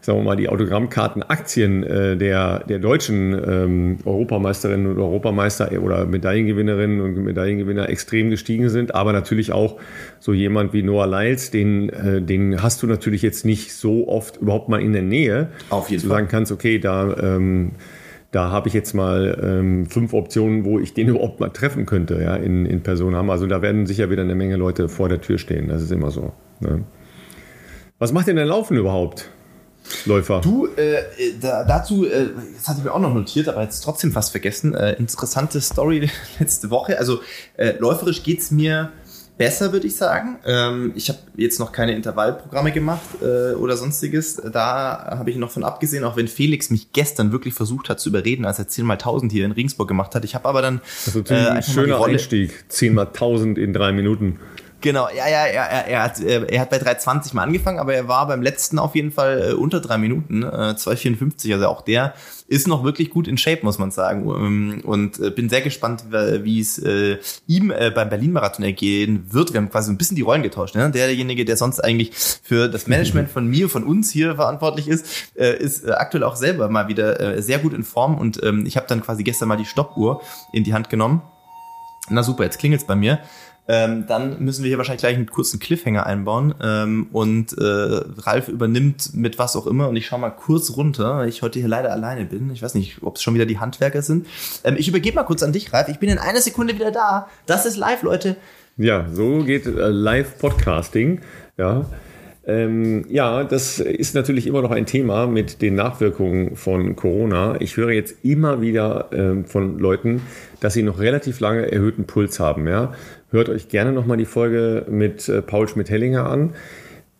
Speaker 1: sagen wir mal, die Autogrammkartenaktien äh, der, der deutschen ähm, Europameisterinnen und Europameister oder Medaillengewinnerinnen und Medaillengewinner extrem gestiegen sind, aber natürlich auch so jemand wie Noah Lyles, den, äh, den hast du natürlich jetzt nicht so oft überhaupt mal in der Nähe.
Speaker 2: Auf jeden
Speaker 1: du
Speaker 2: Fall.
Speaker 1: sagen kannst, okay, da ähm, da habe ich jetzt mal ähm, fünf Optionen, wo ich den überhaupt mal treffen könnte, ja, in, in Person haben. Also da werden sicher wieder eine Menge Leute vor der Tür stehen. Das ist immer so. Ne? Was macht denn der Laufen überhaupt? Läufer.
Speaker 2: Du, äh, da, dazu, äh, das hatte ich mir auch noch notiert, aber jetzt trotzdem fast vergessen. Äh, interessante Story letzte Woche. Also äh, läuferisch geht's mir besser, würde ich sagen. Ähm, ich habe jetzt noch keine Intervallprogramme gemacht äh, oder sonstiges. Da habe ich noch von abgesehen, auch wenn Felix mich gestern wirklich versucht hat zu überreden, als er 10 mal 1000 hier in Regensburg gemacht hat. Ich habe aber dann
Speaker 1: also äh, ein schöner Einstieg. 10 mal 1000 in drei Minuten.
Speaker 2: Genau, ja, ja, er, er, er, hat, er hat bei 3,20 mal angefangen, aber er war beim letzten auf jeden Fall äh, unter drei Minuten, äh, 2,54. Also auch der ist noch wirklich gut in Shape, muss man sagen. Ähm, und äh, bin sehr gespannt, wie es äh, ihm äh, beim Berlin-Marathon ergehen wird. Wir haben quasi ein bisschen die Rollen getauscht. Ne? Derjenige, der sonst eigentlich für das Management von mir, von uns hier verantwortlich ist, äh, ist äh, aktuell auch selber mal wieder äh, sehr gut in Form. Und ähm, ich habe dann quasi gestern mal die Stoppuhr in die Hand genommen. Na super, jetzt klingelt's bei mir. Ähm, dann müssen wir hier wahrscheinlich gleich einen kurzen Cliffhanger einbauen. Ähm, und äh, Ralf übernimmt mit was auch immer. Und ich schaue mal kurz runter, weil ich heute hier leider alleine bin. Ich weiß nicht, ob es schon wieder die Handwerker sind. Ähm, ich übergebe mal kurz an dich, Ralf. Ich bin in einer Sekunde wieder da. Das ist live, Leute.
Speaker 1: Ja, so geht äh, Live-Podcasting. Ja. Ähm, ja, das ist natürlich immer noch ein Thema mit den Nachwirkungen von Corona. Ich höre jetzt immer wieder ähm, von Leuten, dass sie noch relativ lange erhöhten Puls haben. Ja? Hört euch gerne nochmal die Folge mit äh, Paul Schmidt-Hellinger an,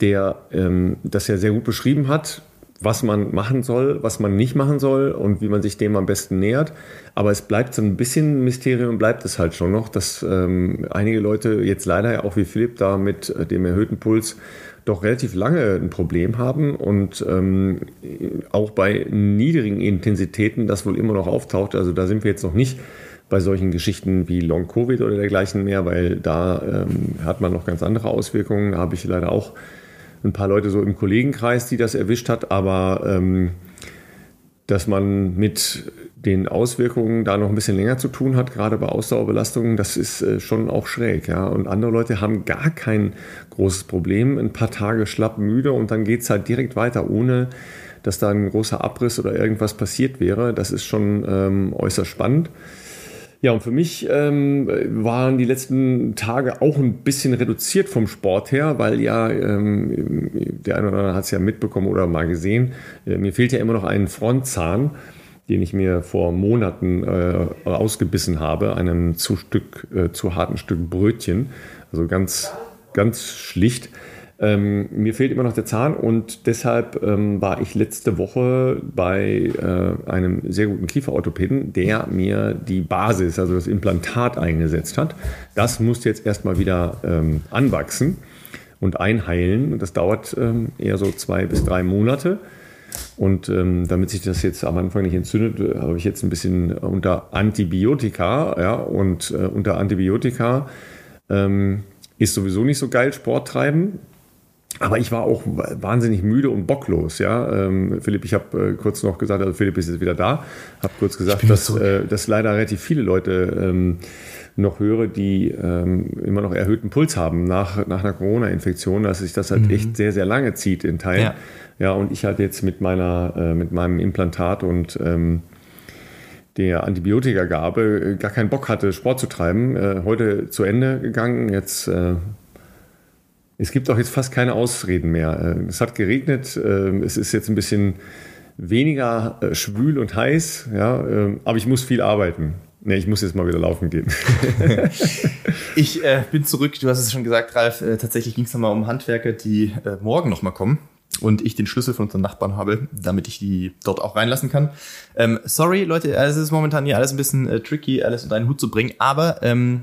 Speaker 1: der ähm, das ja sehr gut beschrieben hat, was man machen soll, was man nicht machen soll und wie man sich dem am besten nähert. Aber es bleibt so ein bisschen Mysterium, bleibt es halt schon noch, dass ähm, einige Leute jetzt leider ja auch wie Philipp da mit äh, dem erhöhten Puls doch relativ lange ein Problem haben und ähm, auch bei niedrigen Intensitäten das wohl immer noch auftaucht. Also da sind wir jetzt noch nicht bei solchen Geschichten wie Long Covid oder dergleichen mehr, weil da ähm, hat man noch ganz andere Auswirkungen. Da habe ich leider auch ein paar Leute so im Kollegenkreis, die das erwischt hat, aber ähm, dass man mit den Auswirkungen da noch ein bisschen länger zu tun hat, gerade bei Ausdauerbelastungen, das ist äh, schon auch schräg. Ja? Und andere Leute haben gar kein großes Problem, ein paar Tage schlapp müde und dann geht es halt direkt weiter, ohne dass da ein großer Abriss oder irgendwas passiert wäre. Das ist schon ähm, äußerst spannend. Ja, und für mich ähm, waren die letzten Tage auch ein bisschen reduziert vom Sport her, weil ja, ähm, der eine oder andere hat es ja mitbekommen oder mal gesehen, äh, mir fehlt ja immer noch ein Frontzahn, den ich mir vor Monaten äh, ausgebissen habe, einem zu, Stück, äh, zu harten Stück Brötchen. Also ganz, ganz schlicht. Ähm, mir fehlt immer noch der Zahn und deshalb ähm, war ich letzte Woche bei äh, einem sehr guten Kieferorthopäden, der mir die Basis, also das Implantat eingesetzt hat. Das muss jetzt erstmal wieder ähm, anwachsen und einheilen. Das dauert ähm, eher so zwei bis drei Monate. Und ähm, damit sich das jetzt am Anfang nicht entzündet, habe ich jetzt ein bisschen unter Antibiotika, ja, und äh, unter Antibiotika ähm, ist sowieso nicht so geil Sport treiben. Aber ich war auch wahnsinnig müde und bocklos, ja. Ähm, Philipp, ich habe äh, kurz noch gesagt, also Philipp ist jetzt wieder da, habe kurz gesagt, dass, äh, dass leider relativ viele Leute ähm, noch höre, die ähm, immer noch erhöhten Puls haben nach, nach einer Corona-Infektion, dass sich das halt mhm. echt sehr, sehr lange zieht in Teilen. Ja, ja und ich halt jetzt mit meiner, äh, mit meinem Implantat und ähm, der Antibiotikagabe äh, gar keinen Bock hatte, Sport zu treiben. Äh, heute zu Ende gegangen, jetzt äh, es gibt auch jetzt fast keine Ausreden mehr. Äh, es hat geregnet, äh, es ist jetzt ein bisschen weniger äh, schwül und heiß, ja, aber ich muss viel arbeiten. Nee, ich muss jetzt mal wieder laufen gehen.
Speaker 2: ich äh, bin zurück, du hast es schon gesagt, Ralf, äh, tatsächlich ging es nochmal um Handwerker, die äh, morgen nochmal kommen und ich den Schlüssel von unseren Nachbarn habe, damit ich die dort auch reinlassen kann. Ähm, sorry, Leute, es ist momentan hier alles ein bisschen äh, tricky, alles unter einen Hut zu bringen, aber ähm,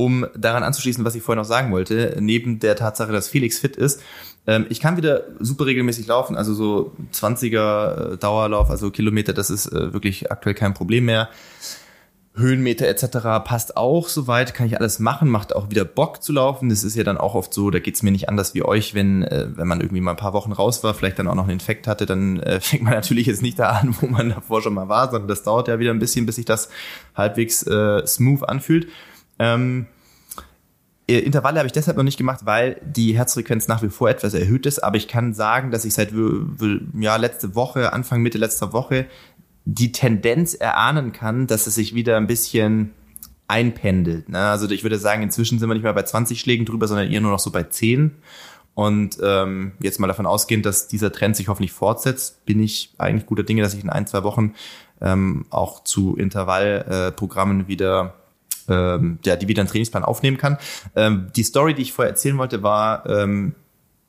Speaker 2: um daran anzuschließen, was ich vorher noch sagen wollte, neben der Tatsache, dass Felix fit ist, ähm, ich kann wieder super regelmäßig laufen, also so 20er äh, Dauerlauf, also Kilometer, das ist äh, wirklich aktuell kein Problem mehr. Höhenmeter etc. passt auch soweit, kann ich alles machen, macht auch wieder Bock zu laufen. Das ist ja dann auch oft so, da geht's mir nicht anders wie euch, wenn, äh, wenn man irgendwie mal ein paar Wochen raus war, vielleicht dann auch noch einen Infekt hatte, dann äh, fängt man natürlich jetzt nicht da an, wo man davor schon mal war, sondern das dauert ja wieder ein bisschen, bis sich das halbwegs äh, smooth anfühlt. Ähm, äh, Intervalle habe ich deshalb noch nicht gemacht, weil die Herzfrequenz nach wie vor etwas erhöht ist. Aber ich kann sagen, dass ich seit ja, letzte Woche, Anfang Mitte letzter Woche, die Tendenz erahnen kann, dass es sich wieder ein bisschen einpendelt. Ne? Also ich würde sagen, inzwischen sind wir nicht mehr bei 20 Schlägen drüber, sondern eher nur noch so bei 10. Und ähm, jetzt mal davon ausgehend, dass dieser Trend sich hoffentlich fortsetzt, bin ich eigentlich guter Dinge, dass ich in ein, zwei Wochen ähm, auch zu Intervallprogrammen äh, wieder ähm, ja, die wieder einen Trainingsplan aufnehmen kann. Ähm, die Story, die ich vorher erzählen wollte, war, ähm,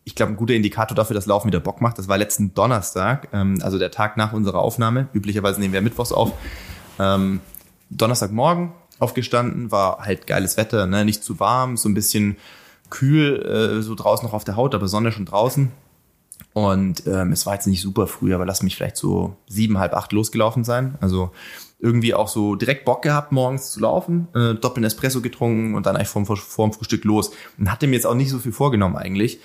Speaker 2: ich glaube, ein guter Indikator dafür, dass Laufen wieder Bock macht. Das war letzten Donnerstag, ähm, also der Tag nach unserer Aufnahme. Üblicherweise nehmen wir mittwochs auf. Ähm, Donnerstagmorgen aufgestanden, war halt geiles Wetter, ne? nicht zu warm, so ein bisschen kühl, äh, so draußen noch auf der Haut, aber Sonne schon draußen. Und ähm, es war jetzt nicht super früh, aber lass mich vielleicht so sieben, halb acht losgelaufen sein. Also irgendwie auch so direkt Bock gehabt, morgens zu laufen, äh, doppelten Espresso getrunken und dann eigentlich vorm, vorm Frühstück los. Und hatte mir jetzt auch nicht so viel vorgenommen eigentlich.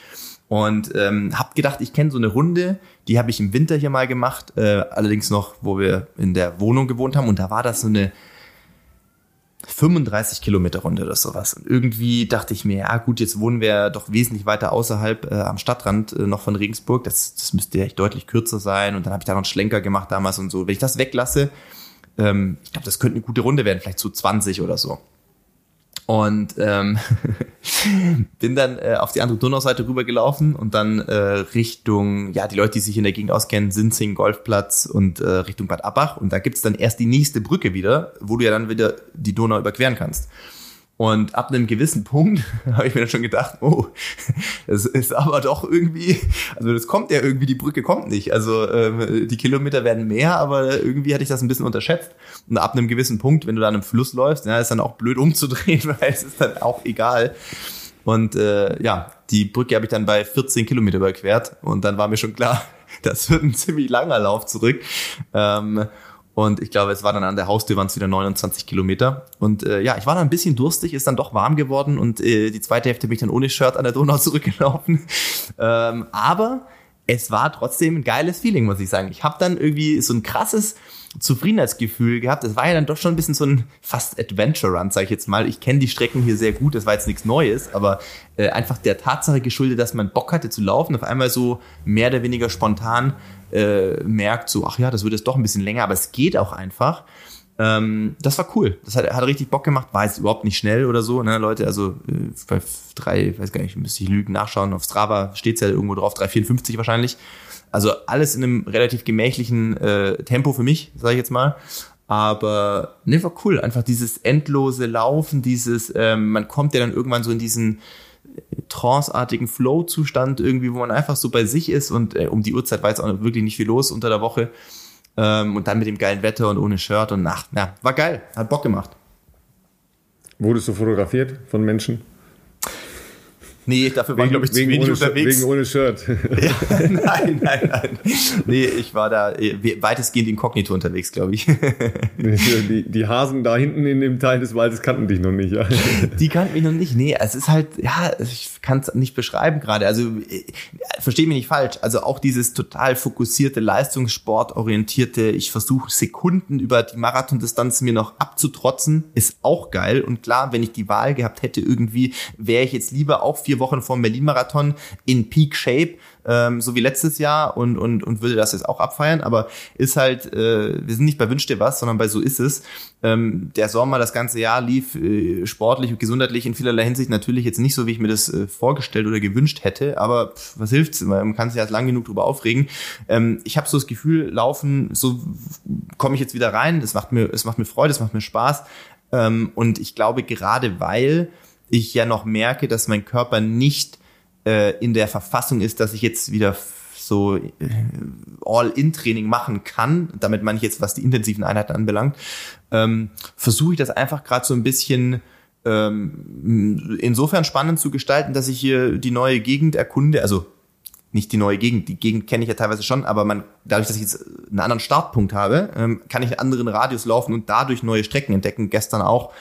Speaker 2: Und ähm, hab gedacht, ich kenne so eine Runde, die habe ich im Winter hier mal gemacht, äh, allerdings noch, wo wir in der Wohnung gewohnt haben. Und da war das so eine 35 Kilometer Runde oder sowas. Und irgendwie dachte ich mir, ja gut, jetzt wohnen wir doch wesentlich weiter außerhalb äh, am Stadtrand äh, noch von Regensburg. Das, das müsste echt deutlich kürzer sein. Und dann habe ich da noch einen Schlenker gemacht damals und so. Wenn ich das weglasse, ähm, ich glaube, das könnte eine gute Runde werden, vielleicht zu 20 oder so. Und ähm, bin dann äh, auf die andere Donauseite rübergelaufen und dann äh, Richtung, ja, die Leute, die sich in der Gegend auskennen, Sinzing, Golfplatz und äh, Richtung Bad Abbach. Und da gibt's dann erst die nächste Brücke wieder, wo du ja dann wieder die Donau überqueren kannst. Und ab einem gewissen Punkt habe ich mir dann schon gedacht, oh, das ist aber doch irgendwie, also das kommt ja irgendwie, die Brücke kommt nicht. Also ähm, die Kilometer werden mehr, aber irgendwie hatte ich das ein bisschen unterschätzt. Und ab einem gewissen Punkt, wenn du da an einem Fluss läufst, ja, ist dann auch blöd umzudrehen, weil es ist dann auch egal. Und äh, ja, die Brücke habe ich dann bei 14 Kilometer überquert und dann war mir schon klar, das wird ein ziemlich langer Lauf zurück. Ähm, und ich glaube, es war dann an der Haustür waren es wieder 29 Kilometer. Und äh, ja, ich war dann ein bisschen durstig, ist dann doch warm geworden und äh, die zweite Hälfte bin ich dann ohne Shirt an der Donau zurückgelaufen. Ähm, aber es war trotzdem ein geiles Feeling, muss ich sagen. Ich habe dann irgendwie so ein krasses Zufriedenheitsgefühl gehabt. Es war ja dann doch schon ein bisschen so ein fast Adventure Run, sage ich jetzt mal. Ich kenne die Strecken hier sehr gut, das war jetzt nichts Neues, aber äh, einfach der Tatsache geschuldet, dass man Bock hatte zu laufen, auf einmal so mehr oder weniger spontan äh, merkt, so, ach ja, das wird jetzt doch ein bisschen länger, aber es geht auch einfach. Ähm, das war cool. Das hat, hat richtig Bock gemacht. War jetzt überhaupt nicht schnell oder so, ne, Leute. Also äh, bei drei, weiß gar nicht, müsste ich lügen, nachschauen. Auf Strava steht's ja irgendwo drauf, 3,54 wahrscheinlich. Also alles in einem relativ gemächlichen äh, Tempo für mich, sage ich jetzt mal. Aber ne, war cool. Einfach dieses endlose Laufen, dieses, ähm, man kommt ja dann irgendwann so in diesen tranceartigen Flow-Zustand irgendwie, wo man einfach so bei sich ist und äh, um die Uhrzeit war jetzt auch wirklich nicht viel los unter der Woche. Ähm, und dann mit dem geilen Wetter und ohne Shirt und nach, ja, war geil, hat Bock gemacht.
Speaker 1: Wurdest du fotografiert von Menschen?
Speaker 2: Nee, dafür war ich, glaube ich, zu wenig
Speaker 1: ohne,
Speaker 2: unterwegs.
Speaker 1: Wegen ohne Shirt.
Speaker 2: Ja, nein, nein, nein. Nee, ich war da äh, weitestgehend inkognito unterwegs, glaube ich.
Speaker 1: Die, die Hasen da hinten in dem Teil des Waldes kannten dich noch nicht, ja.
Speaker 2: Die kannten mich noch nicht. Nee, es ist halt, ja, ich kann es nicht beschreiben gerade. Also, äh, verstehe mich nicht falsch. Also auch dieses total fokussierte, leistungssportorientierte, ich versuche Sekunden über die Marathondistanz mir noch abzutrotzen, ist auch geil. Und klar, wenn ich die Wahl gehabt hätte, irgendwie, wäre ich jetzt lieber auch vier vier Wochen vor dem Berlin-Marathon in Peak Shape, ähm, so wie letztes Jahr und, und, und würde das jetzt auch abfeiern, aber ist halt, äh, wir sind nicht bei Wünsch dir was, sondern bei so ist es. Ähm, der Sommer, das ganze Jahr lief äh, sportlich und gesundheitlich in vielerlei Hinsicht natürlich jetzt nicht so, wie ich mir das äh, vorgestellt oder gewünscht hätte, aber pff, was hilft's? Man kann sich ja lang genug drüber aufregen. Ähm, ich habe so das Gefühl, laufen, so komme ich jetzt wieder rein, das macht mir, es macht mir Freude, es macht mir Spaß. Ähm, und ich glaube, gerade weil ich ja noch merke, dass mein Körper nicht äh, in der Verfassung ist, dass ich jetzt wieder so äh, All-in-Training machen kann, damit meine ich jetzt, was die intensiven Einheiten anbelangt, ähm, versuche ich das einfach gerade so ein bisschen ähm, insofern spannend zu gestalten, dass ich hier die neue Gegend erkunde, also nicht die neue Gegend. Die Gegend kenne ich ja teilweise schon, aber man, dadurch, dass ich jetzt einen anderen Startpunkt habe, ähm, kann ich einen anderen Radius laufen und dadurch neue Strecken entdecken. Gestern auch.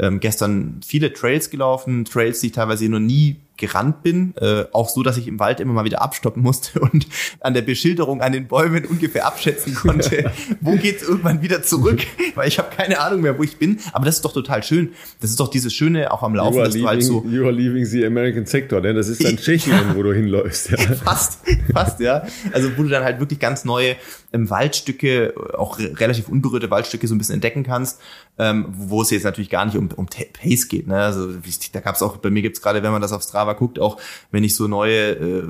Speaker 2: Ähm, gestern viele Trails gelaufen, Trails, die ich teilweise noch nie gerannt bin, äh, auch so, dass ich im Wald immer mal wieder abstoppen musste und an der Beschilderung an den Bäumen ungefähr abschätzen konnte, wo geht's irgendwann wieder zurück, weil ich habe keine Ahnung mehr, wo ich bin. Aber das ist doch total schön. Das ist doch dieses Schöne auch am Laufen,
Speaker 1: you
Speaker 2: dass
Speaker 1: leaving,
Speaker 2: du halt so
Speaker 1: You are leaving the American sector, denn das ist dann Tschechien, wo du hinläufst. Ja.
Speaker 2: fast, fast, ja. Also wo du dann halt wirklich ganz neue ähm, Waldstücke, auch re relativ unberührte Waldstücke so ein bisschen entdecken kannst, ähm, wo es jetzt natürlich gar nicht um, um Pace geht. Ne? Also da gab es auch, bei mir gibt's gerade, wenn man das auf Strava guckt, auch wenn ich so neue äh,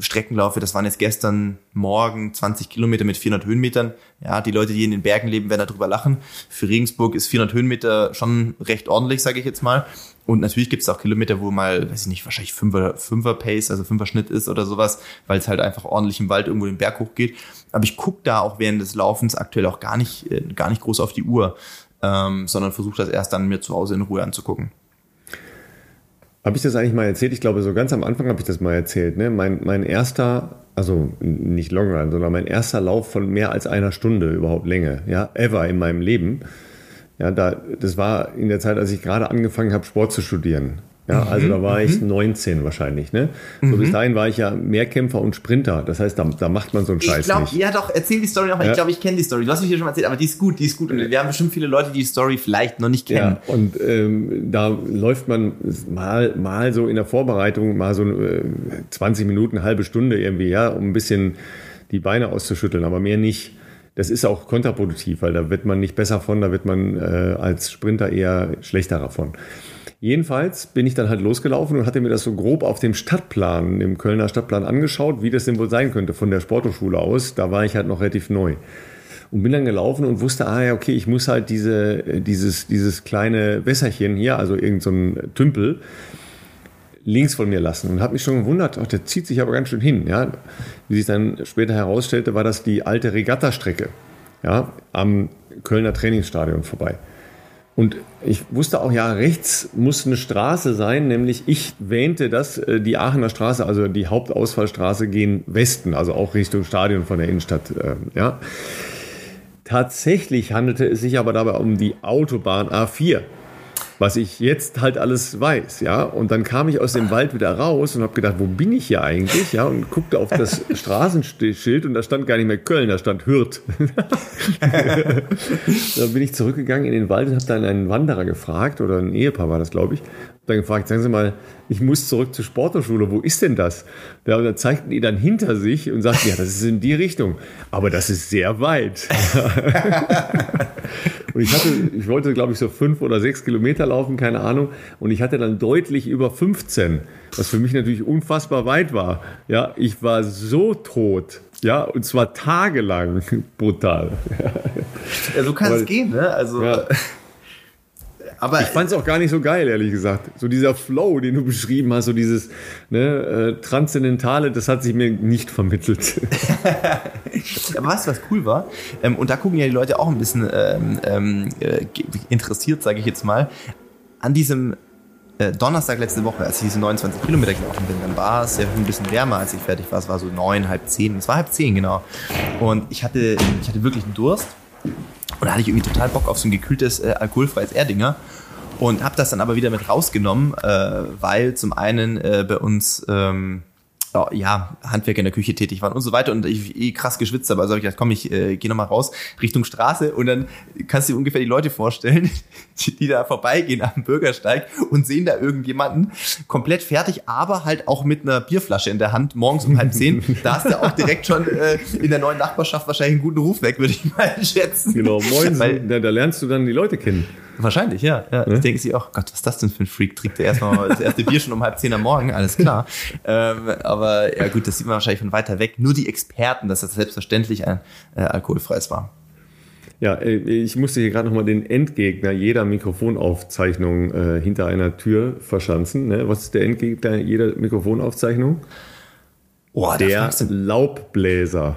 Speaker 2: Strecken laufe, das waren jetzt gestern Morgen 20 Kilometer mit 400 Höhenmetern. Ja, die Leute, die in den Bergen leben, werden darüber lachen. Für Regensburg ist 400 Höhenmeter schon recht ordentlich, sage ich jetzt mal. Und natürlich gibt es auch Kilometer, wo mal, weiß ich nicht, wahrscheinlich Fünfer, Fünfer Pace, also Fünfer Schnitt ist oder sowas, weil es halt einfach ordentlich im Wald irgendwo den Berg hochgeht. Aber ich gucke da auch während des Laufens aktuell auch gar nicht, äh, gar nicht groß auf die Uhr, ähm, sondern versuche das erst dann mir zu Hause in Ruhe anzugucken.
Speaker 1: Habe ich das eigentlich mal erzählt? Ich glaube, so ganz am Anfang habe ich das mal erzählt. Ne? Mein, mein erster, also nicht Long Run, sondern mein erster Lauf von mehr als einer Stunde überhaupt Länge, ja, ever in meinem Leben. Ja, da, das war in der Zeit, als ich gerade angefangen habe, Sport zu studieren. Ja, also da war ich 19 wahrscheinlich. Ne? So bis dahin war ich ja Mehrkämpfer und Sprinter. Das heißt, da, da macht man so einen Scheiß
Speaker 2: ich glaub,
Speaker 1: nicht.
Speaker 2: Ja, doch, erzähl die Story nochmal.
Speaker 1: Ja.
Speaker 2: Ich glaube, ich kenne die Story. Du hast mich hier schon mal erzählt, aber die ist gut, die ist gut. Und wir haben bestimmt viele Leute, die die Story vielleicht noch nicht kennen.
Speaker 1: Ja, und ähm, da läuft man mal, mal so in der Vorbereitung, mal so äh, 20 Minuten, eine halbe Stunde irgendwie, ja, um ein bisschen die Beine auszuschütteln, aber mehr nicht. Das ist auch kontraproduktiv, weil da wird man nicht besser von, da wird man äh, als Sprinter eher schlechter davon. Jedenfalls bin ich dann halt losgelaufen und hatte mir das so grob auf dem Stadtplan, dem Kölner Stadtplan angeschaut, wie das denn wohl sein könnte von der Sporthochschule aus. Da war ich halt noch relativ neu. Und bin dann gelaufen und wusste, ah ja, okay, ich muss halt diese, dieses, dieses kleine Wässerchen hier, also irgend so Tümpel, links von mir lassen. Und habe mich schon gewundert, ach, der zieht sich aber ganz schön hin. Ja. Wie sich dann später herausstellte, war das die alte Regattastrecke ja, am Kölner Trainingsstadion vorbei. Und ich wusste auch, ja, rechts muss eine Straße sein, nämlich ich wähnte das, äh, die Aachener Straße, also die Hauptausfallstraße gehen Westen, also auch Richtung Stadion von der Innenstadt, äh, ja. Tatsächlich handelte es sich aber dabei um die Autobahn A4, was ich jetzt halt alles weiß, ja. Und dann kam ich aus dem Wald wieder raus und habe gedacht, wo bin ich hier eigentlich, ja? Und guckte auf das Straßenschild und da stand gar nicht mehr Köln, da stand Hürth. dann bin ich zurückgegangen in den Wald und habe dann einen Wanderer gefragt oder ein Ehepaar war das, glaube ich. Dann gefragt, sagen Sie mal, ich muss zurück zur Sporthochschule, wo ist denn das? Ja, und dann zeigten die dann hinter sich und sagten, ja, das ist in die Richtung, aber das ist sehr weit. Und ich hatte, ich wollte, glaube ich, so fünf oder sechs Kilometer laufen, keine Ahnung. Und ich hatte dann deutlich über 15, was für mich natürlich unfassbar weit war. Ja, ich war so tot. Ja, und zwar tagelang. Brutal.
Speaker 2: Ja, so kann es gehen, ne? Also,
Speaker 1: Ja.
Speaker 2: aber
Speaker 1: Ich fand es auch gar nicht so geil, ehrlich gesagt. So dieser Flow, den du beschrieben hast, so dieses ne, äh, Transzendentale, das hat sich mir nicht vermittelt.
Speaker 2: Aber weißt du, was cool war? Ähm, und da gucken ja die Leute auch ein bisschen ähm, ähm, äh, interessiert, sage ich jetzt mal. An diesem äh, Donnerstag letzte Woche, als ich diese 29 Kilometer gelaufen bin, dann war es ja ein bisschen wärmer, als ich fertig war. Es war so neun, halb zehn. Es war halb zehn, genau. Und ich hatte, ich hatte wirklich einen Durst. Und da hatte ich irgendwie total Bock auf so ein gekühltes, äh, alkoholfreies Erdinger. Und habe das dann aber wieder mit rausgenommen, äh, weil zum einen äh, bei uns ähm, ja, Handwerker in der Küche tätig waren und so weiter und ich eh krass geschwitzt habe. Also habe ich gedacht, komm, ich äh, gehe nochmal raus Richtung Straße und dann kannst du dir ungefähr die Leute vorstellen, die, die da vorbeigehen am Bürgersteig und sehen da irgendjemanden komplett fertig, aber halt auch mit einer Bierflasche in der Hand morgens um halb zehn. Da hast du auch direkt schon äh, in der neuen Nachbarschaft wahrscheinlich einen guten Ruf weg, würde ich mal schätzen.
Speaker 1: genau, moin,
Speaker 2: Weil,
Speaker 1: da, da lernst du dann die Leute kennen.
Speaker 2: Wahrscheinlich, ja. ja. Ich denke sich auch, Gott, was ist das denn für ein Freak? Trinkt der erstmal das erste Bier schon um halb zehn am Morgen? Alles klar. ähm, aber ja gut, das sieht man wahrscheinlich von weiter weg. Nur die Experten, dass das selbstverständlich ein äh, alkoholfreies war.
Speaker 1: Ja, äh, ich musste hier gerade nochmal den Endgegner jeder Mikrofonaufzeichnung äh, hinter einer Tür verschanzen. Ne? Was ist der Endgegner jeder Mikrofonaufzeichnung?
Speaker 2: Oh,
Speaker 1: Der Laubbläser.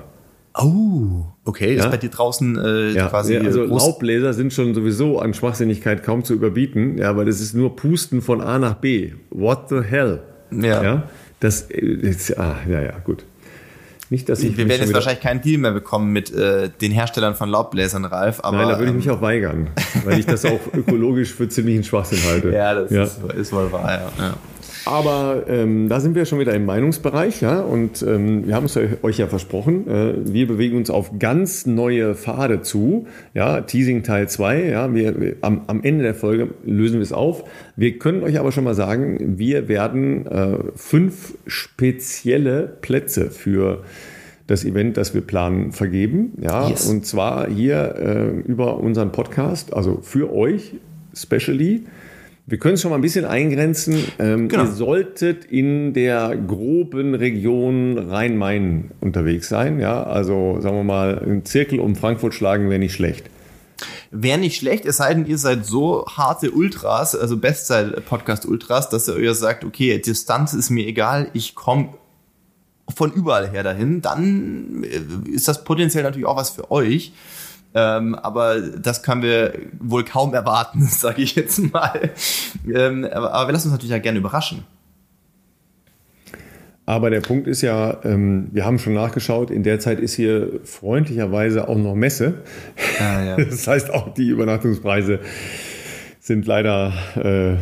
Speaker 2: Oh, okay, das
Speaker 1: Ja.
Speaker 2: ist bei dir draußen äh,
Speaker 1: Ja,
Speaker 2: quasi
Speaker 1: ja, also
Speaker 2: groß-
Speaker 1: Laubbläser sind schon sowieso an Schwachsinnigkeit kaum zu überbieten, ja, aber das ist nur Pusten von A nach B. What the hell?
Speaker 2: Ja.
Speaker 1: ja das ist, ah, ja, ja, gut. Nicht, dass ich
Speaker 2: wir werden jetzt wahrscheinlich keinen Deal mehr bekommen mit äh, den Herstellern von Laubbläsern, Ralf. Aber,
Speaker 1: Nein, da würde ich mich ähm, auch weigern, weil ich das auch ökologisch für ziemlichen Schwachsinn halte.
Speaker 2: Ja, das ja. Ist, ist wohl wahr, ja. ja.
Speaker 1: Aber ähm, da sind wir schon wieder im Meinungsbereich, ja, und ähm, wir haben es euch ja versprochen, äh, wir bewegen uns auf ganz neue Pfade zu, ja, Teasing Teil 2, ja, wir, wir am, am, Ende der Folge lösen wir es auf. Wir können euch aber schon mal sagen, wir werden äh, fünf spezielle Plätze für das Event, das wir planen, vergeben, ja, yes. und zwar hier äh, über unseren Podcast, also für euch, specially. Wir können es schon mal ein bisschen eingrenzen. Ähm, genau. Ihr solltet in der groben Region Rhein-Main unterwegs sein. Ja, also sagen wir mal, einen Zirkel um Frankfurt schlagen wäre nicht schlecht.
Speaker 2: Wäre nicht schlecht, es sei denn, ihr seid so harte Ultras, also Bestzeit-Podcast-Ultras, dass ihr euch sagt, okay, Distanz ist mir egal, ich komme von überall her dahin, dann äh, ist das potenziell natürlich auch was für euch. Ähm, aber das können wir wohl kaum erwarten, sage ich jetzt mal. Ähm, aber, aber, wir lassen uns natürlich ja gerne überraschen.
Speaker 1: Aber der Punkt ist ja, ähm, wir haben schon nachgeschaut, in der Zeit ist hier freundlicherweise auch noch Messe. Ah, ja. Das heißt, auch die Übernachtungspreise sind leider äh,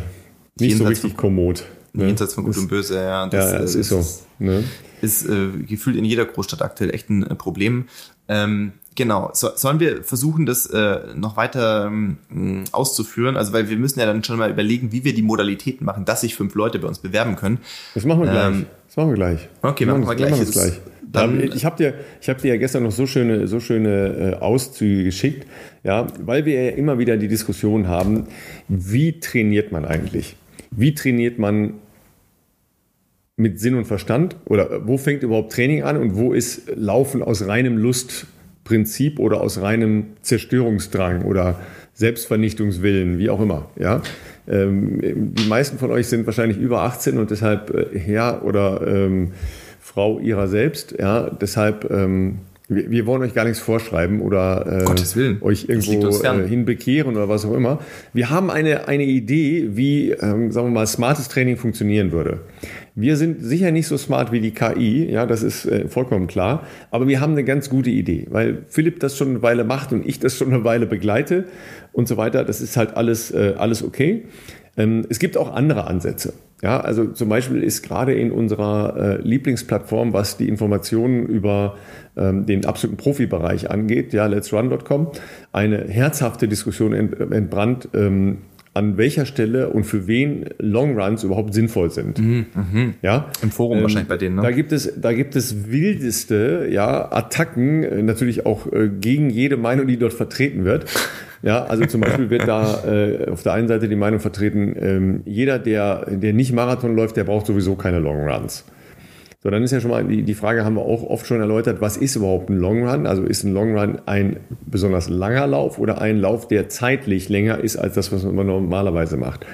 Speaker 1: nicht so richtig kommod.
Speaker 2: Ne? Jenseits von Gut und Böse, ja.
Speaker 1: Das, ja, das ist, ist so. Ne?
Speaker 2: Ist äh, gefühlt in jeder Großstadt aktuell echt ein äh, Problem. Ähm, Genau. So, sollen wir versuchen, das äh, noch weiter ähm, auszuführen? Also, weil wir müssen ja dann schon mal überlegen, wie wir die Modalitäten machen, dass sich fünf Leute bei uns bewerben können.
Speaker 1: Das machen wir gleich. Ähm, das machen wir gleich.
Speaker 2: Okay, machen wir gleich. Machen wir
Speaker 1: gleich. Dann, ich habe dir, ich habe dir ja gestern noch so schöne, so schöne äh, Auszüge geschickt, ja, weil wir ja immer wieder die Diskussion haben, wie trainiert man eigentlich? Wie trainiert man mit Sinn und Verstand? Oder wo fängt überhaupt Training an und wo ist Laufen aus reinem Lust Prinzip oder aus reinem Zerstörungsdrang oder Selbstvernichtungswillen, wie auch immer. Ja? Ähm, die meisten von euch sind wahrscheinlich über 18 und deshalb äh, Herr oder ähm, Frau ihrer selbst. Ja? Deshalb, ähm, wir, wir, wollen euch gar nichts vorschreiben oder
Speaker 2: äh,
Speaker 1: euch irgendwo äh, hinbekehren oder was auch immer. Wir haben eine, eine Idee, wie, ähm, sagen wir mal, smartes Training funktionieren würde. Wir sind sicher nicht so smart wie die KI, ja, das ist äh, vollkommen klar, aber wir haben eine ganz gute Idee, weil Philipp das schon eine Weile macht und ich das schon eine Weile begleite und so weiter. Das ist halt alles, äh, alles okay. Ähm, es gibt auch andere Ansätze. Ja, also zum Beispiel ist gerade in unserer äh, Lieblingsplattform, was die Informationen über ähm, den absoluten Profibereich angeht, ja, letsrun.com, eine herzhafte Diskussion entbrannt, ähm, an welcher Stelle und für wen Longruns überhaupt sinnvoll sind. Mhm,
Speaker 2: mh. Ja? Im Forum ähm, wahrscheinlich bei denen. Ne?
Speaker 1: Da gibt es, da gibt es wildeste ja, Attacken, äh, natürlich auch äh, gegen jede Meinung, die dort vertreten wird. Ja, also zum Beispiel wird da äh, auf der einen Seite die Meinung vertreten, ähm, jeder, der, der nicht Marathon läuft, der braucht sowieso keine Longruns. So, dann ist ja schon mal die, die Frage, haben wir auch oft schon erläutert, was ist überhaupt ein Long Run? Also ist ein Long Run ein besonders langer Lauf oder ein Lauf, der zeitlich länger ist als das, was man normalerweise macht?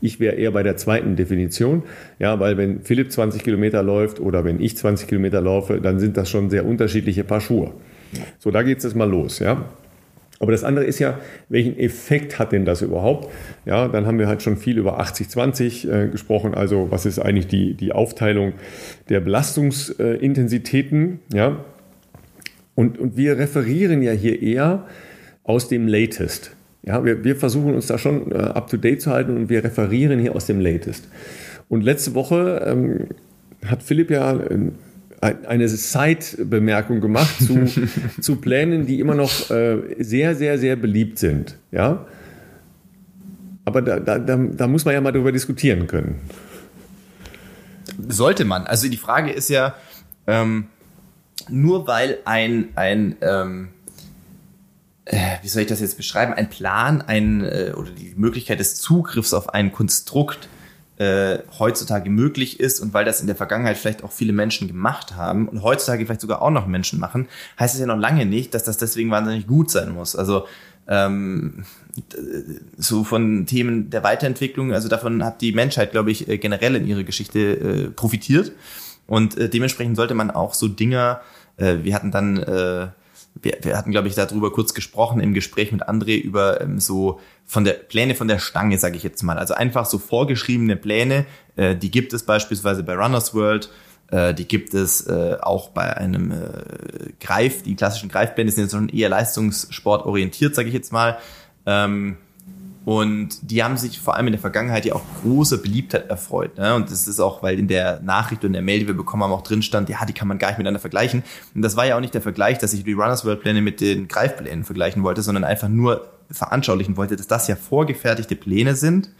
Speaker 1: Ich wäre eher bei der zweiten Definition, ja, weil wenn Philipp 20 Kilometer läuft oder wenn ich 20 Kilometer laufe, dann sind das schon sehr unterschiedliche Paar Schuhe. So, da geht es jetzt mal los, ja. Aber das andere ist ja, welchen Effekt hat denn das überhaupt? Ja, dann haben wir halt schon viel über 80-20 äh, gesprochen. Also was ist eigentlich die, die Aufteilung der Belastungsintensitäten? Äh, ja, und, und wir referieren ja hier eher aus dem Latest. Ja, wir, wir versuchen uns da schon äh, up to date zu halten und wir referieren hier aus dem Latest. Und letzte Woche ähm, hat Philipp ja äh, eine Side-Bemerkung gemacht zu, zu Plänen, die immer noch äh, sehr, sehr, sehr beliebt sind. Ja? Aber da, da, da, muss man ja mal darüber diskutieren können.
Speaker 2: Sollte man. Also die Frage ist ja, ähm, nur weil ein, ein ähm, äh, wie soll ich das jetzt beschreiben, ein Plan, ein, äh, oder die Möglichkeit des Zugriffs auf ein Konstrukt äh, heutzutage möglich ist und weil das in der Vergangenheit vielleicht auch viele Menschen gemacht haben und heutzutage vielleicht sogar auch noch Menschen machen, heißt es ja noch lange nicht, dass das deswegen wahnsinnig gut sein muss. Also ähm, so von Themen der Weiterentwicklung, also davon hat die Menschheit, glaube ich, äh, generell in ihrer Geschichte äh, profitiert. Und äh, dementsprechend sollte man auch so Dinger, äh, wir hatten dann äh, wir, wir hatten, glaube ich, darüber kurz gesprochen im Gespräch mit André über ähm, so von der Pläne von der Stange, sage ich jetzt mal. Also einfach so vorgeschriebene Pläne, äh, die gibt es beispielsweise bei Runners World. Äh, die gibt es äh, auch bei einem äh, Greif, die klassischen Greifbände sind jetzt schon eher Leistungssport orientiert, sage ich jetzt mal. Ähm, und die haben sich vor allem in der Vergangenheit ja auch große Beliebtheit erfreut. Ne? Und das ist auch, weil in der Nachricht und der Mail, die wir bekommen haben, auch drin stand, ja, die kann man gar nicht miteinander vergleichen. Und das war ja auch nicht der Vergleich, dass ich die Runners World Pläne mit den Greifplänen vergleichen wollte, sondern einfach nur veranschaulichen wollte, dass das ja vorgefertigte Pläne sind,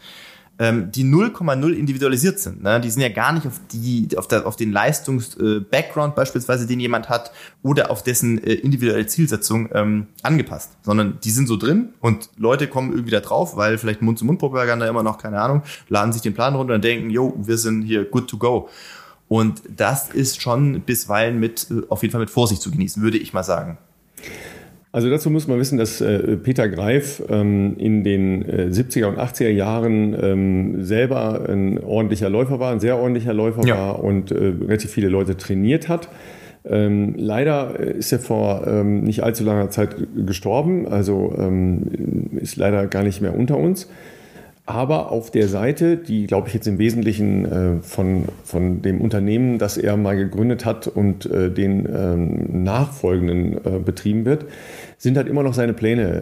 Speaker 2: ähm, die 0,0 individualisiert sind. Ne? Die sind ja gar nicht auf, die, auf, der, auf den Leistungs-Background äh, beispielsweise, den jemand hat, oder auf dessen äh, individuelle Zielsetzung ähm, angepasst, sondern die sind so drin und Leute kommen irgendwie da drauf, weil vielleicht Mund-zu-Mund-Propaganda immer noch, keine Ahnung, laden sich den Plan runter und denken, yo, wir sind hier good to go. Und das ist schon bisweilen mit, äh, auf jeden Fall mit Vorsicht zu genießen, würde ich mal sagen.
Speaker 1: Also dazu muss man wissen, dass äh, Peter Greif ähm, in den äh, 70er und 80er Jahren ähm, selber ein ordentlicher Läufer war, ein sehr ordentlicher Läufer ja. war und äh, relativ viele Leute trainiert hat. Ähm, leider ist er vor ähm, nicht allzu langer Zeit gestorben, also ähm, ist leider gar nicht mehr unter uns. Aber auf der Seite, die glaube ich jetzt im Wesentlichen äh, von, von dem Unternehmen, das er mal gegründet hat und äh, den ähm, nachfolgenden äh, betrieben wird, sind halt immer noch seine Pläne äh,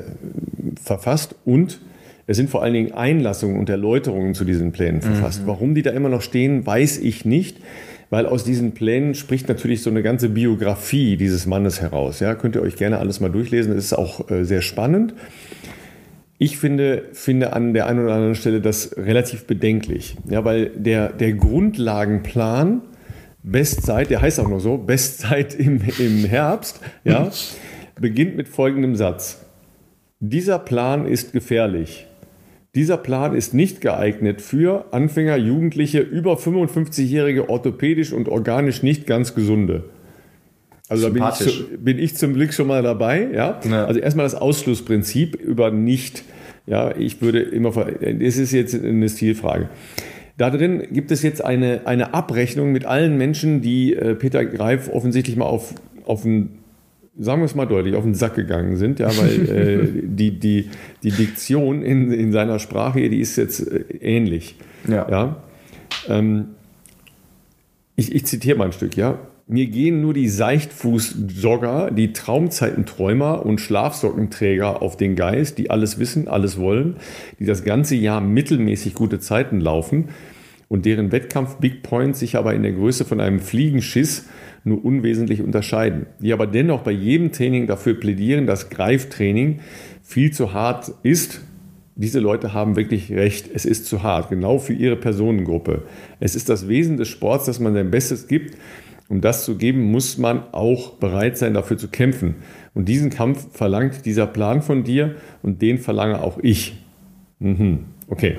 Speaker 1: verfasst und es sind vor allen Dingen Einlassungen und Erläuterungen zu diesen Plänen verfasst. Mhm. Warum die da immer noch stehen, weiß ich nicht, weil aus diesen Plänen spricht natürlich so eine ganze Biografie dieses Mannes heraus. Ja, könnt ihr euch gerne alles mal durchlesen. Es ist auch äh, sehr spannend. Ich finde, finde an der einen oder anderen Stelle das relativ bedenklich. Ja, weil der, der Grundlagenplan Bestzeit, der heißt auch noch so, Bestzeit im, im Herbst, ja, beginnt mit folgendem Satz. Dieser Plan ist gefährlich. Dieser Plan ist nicht geeignet für Anfänger, Jugendliche, über 55-jährige orthopädisch und organisch nicht ganz gesunde. Also da bin ich, bin ich, zum Glück schon mal dabei. Ja? ja. Also erstmal das Ausschlussprinzip über nicht. Ja, ich würde immer, es ist jetzt eine Stilfrage. Da drin gibt es jetzt eine, eine Abrechnung mit allen Menschen, die äh, Peter Greif offensichtlich mal auf, auf einen sagen wir es mal deutlich, auf den Sack gegangen sind, ja, weil äh, die, die, die Diktion in, in seiner Sprache, die ist jetzt äh, ähnlich. Ja. ja? Ähm, ich, ich zitiere mal ein Stück, ja. Mir gehen nur die Seichtfuß-Jogger, die Traumzeitenträumer und Schlafsockenträger auf den Geist, die alles wissen, alles wollen, die das ganze Jahr mittelmäßig gute Zeiten laufen und deren Wettkampf Big Point sich aber in der Größe von einem Fliegenschiss nur unwesentlich unterscheiden, die aber dennoch bei jedem Training dafür plädieren, dass Greiftraining viel zu hart ist. Diese Leute haben wirklich recht. Es ist zu hart, genau für ihre Personengruppe. Es ist das Wesen des Sports, dass man sein Bestes gibt. Um das zu geben, muss man auch bereit sein, dafür zu kämpfen. Und diesen Kampf verlangt dieser Plan von dir und den verlange auch ich. Mhm. Okay.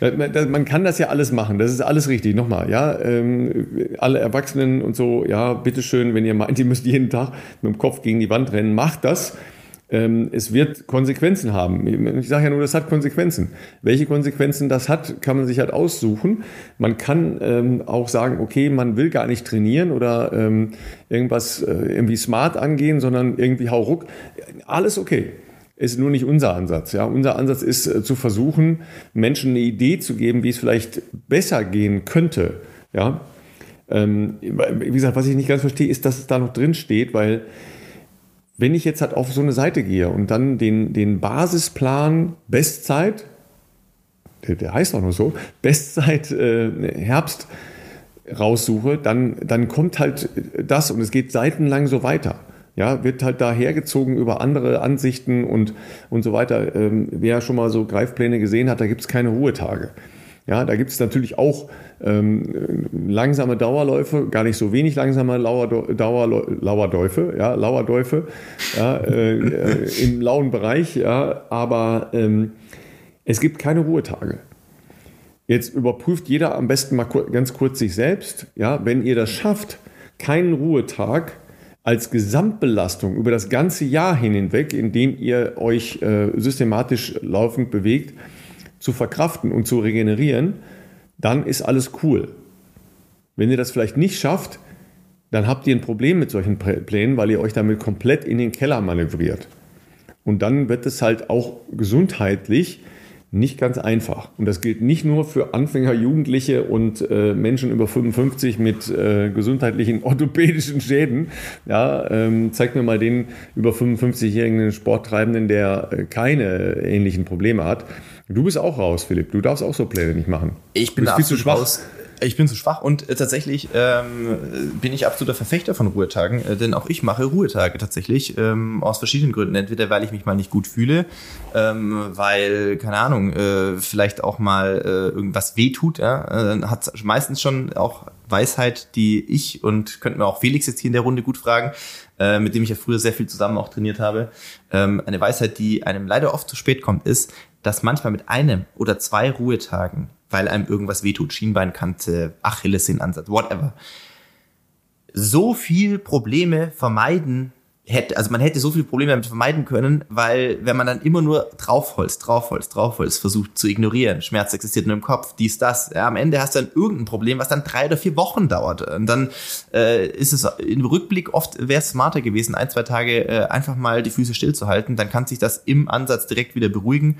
Speaker 1: Man kann das ja alles machen, das ist alles richtig. Nochmal, ja, ähm, alle Erwachsenen und so, ja, bitteschön, wenn ihr meint, ihr müsst jeden Tag mit dem Kopf gegen die Wand rennen, macht das. Ähm, es wird Konsequenzen haben. Ich sage ja nur, das hat Konsequenzen. Welche Konsequenzen das hat, kann man sich halt aussuchen. Man kann ähm, auch sagen, okay, man will gar nicht trainieren oder ähm, irgendwas äh, irgendwie smart angehen, sondern irgendwie hau ruck. Alles okay ist nur nicht unser Ansatz. Ja, unser Ansatz ist äh, zu versuchen, Menschen eine Idee zu geben, wie es vielleicht besser gehen könnte. Ja, ähm, wie gesagt, was ich nicht ganz verstehe, ist, dass es da noch drin steht, weil wenn ich jetzt halt auf so eine Seite gehe und dann den, den Basisplan Bestzeit, der, der heißt auch noch so, Bestzeit äh, Herbst raussuche, dann, dann kommt halt das und es geht seitenlang so weiter. Ja, wird halt da hergezogen über andere Ansichten und, und so weiter. Ähm, wer schon mal so Greifpläne gesehen hat, da gibt es keine Ruhetage. Ja, da gibt es natürlich auch ähm, langsame Dauerläufe, gar nicht so wenig langsame Lauerdäufe, ja, Lauerdäufe ja, äh, äh, im lauen Bereich, ja, aber ähm, es gibt keine Ruhetage. Jetzt überprüft jeder am besten mal ganz kurz sich selbst, ja, wenn ihr das schafft, keinen Ruhetag, als Gesamtbelastung über das ganze Jahr hinweg, in dem ihr euch äh, systematisch laufend bewegt, zu verkraften und zu regenerieren, dann ist alles cool. Wenn ihr das vielleicht nicht schafft, dann habt ihr ein Problem mit solchen Plänen, weil ihr euch damit komplett in den Keller manövriert. Und dann wird es halt auch gesundheitlich nicht ganz einfach. Und das gilt nicht nur für Anfänger, Jugendliche und äh, Menschen über 55 mit äh, gesundheitlichen orthopädischen Schäden. Ja, ähm, zeig mir mal den über 55-jährigen Sporttreibenden, der äh, keine ähnlichen Probleme hat. Du bist auch raus, Philipp. Du darfst auch so Pläne nicht machen.
Speaker 2: Ich bin viel zu schwach. Raus. Ich bin zu schwach und äh, tatsächlich ähm, bin ich absoluter Verfechter von Ruhetag,en äh, denn auch ich mache Ruhetage tatsächlich ähm, aus verschiedenen Gründen. Entweder weil ich mich mal nicht gut fühle, ähm, weil, keine Ahnung, äh, vielleicht auch mal äh, irgendwas wehtut. Ja? Äh, hat meistens schon auch Weisheit, die ich und könnten wir auch Felix jetzt hier in der Runde gut fragen, äh, mit dem ich ja früher sehr viel zusammen auch trainiert habe. Ähm, eine Weisheit, die einem leider oft zu spät kommt, ist, dass manchmal mit einem oder zwei Ruhetagen weil einem irgendwas wehtut, Schienbeinkante, Achillessehnenansatz, whatever. So viel Probleme vermeiden hätte, also man hätte so viele Probleme damit vermeiden können, weil wenn man dann immer nur draufholz, draufholz, draufholz versucht zu ignorieren, Schmerz existiert nur im Kopf, dies, das, ja, am Ende hast du dann irgendein Problem, was dann drei oder vier Wochen dauert. Und dann äh, ist es im Rückblick oft, wäre es smarter gewesen, ein, zwei Tage äh, einfach mal die Füße stillzuhalten, dann kann sich das im Ansatz direkt wieder beruhigen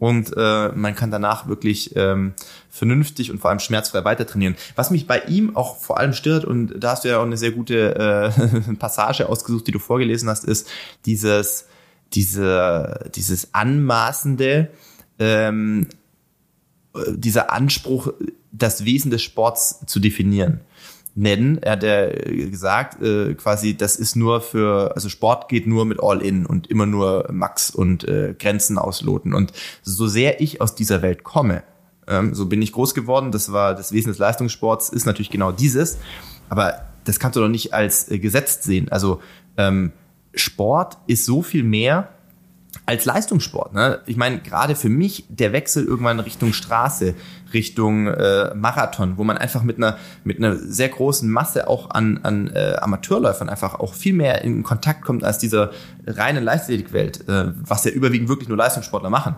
Speaker 2: und äh, man kann danach wirklich ähm, vernünftig und vor allem schmerzfrei weiter trainieren. Was mich bei ihm auch vor allem stört, und da hast du ja auch eine sehr gute äh, Passage ausgesucht, die du vorgelesen hast, ist dieses, diese, dieses anmaßende, ähm, dieser Anspruch, das Wesen des Sports zu definieren nennen. Er hat ja gesagt, äh, quasi, das ist nur für, also Sport geht nur mit All-In und immer nur Max und äh, Grenzen ausloten. Und so sehr ich aus dieser Welt komme, ähm, so bin ich groß geworden, das war das Wesen des Leistungssports, ist natürlich genau dieses. Aber das kannst du doch nicht als äh, gesetzt sehen. Also ähm, Sport ist so viel mehr als Leistungssport. Ne? Ich meine, gerade für mich der Wechsel irgendwann Richtung Straße, Richtung äh, Marathon, wo man einfach mit einer mit einer sehr großen Masse auch an, an äh, Amateurläufern einfach auch viel mehr in Kontakt kommt als dieser reine Leichtathletikwelt, äh, was ja überwiegend wirklich nur Leistungssportler machen.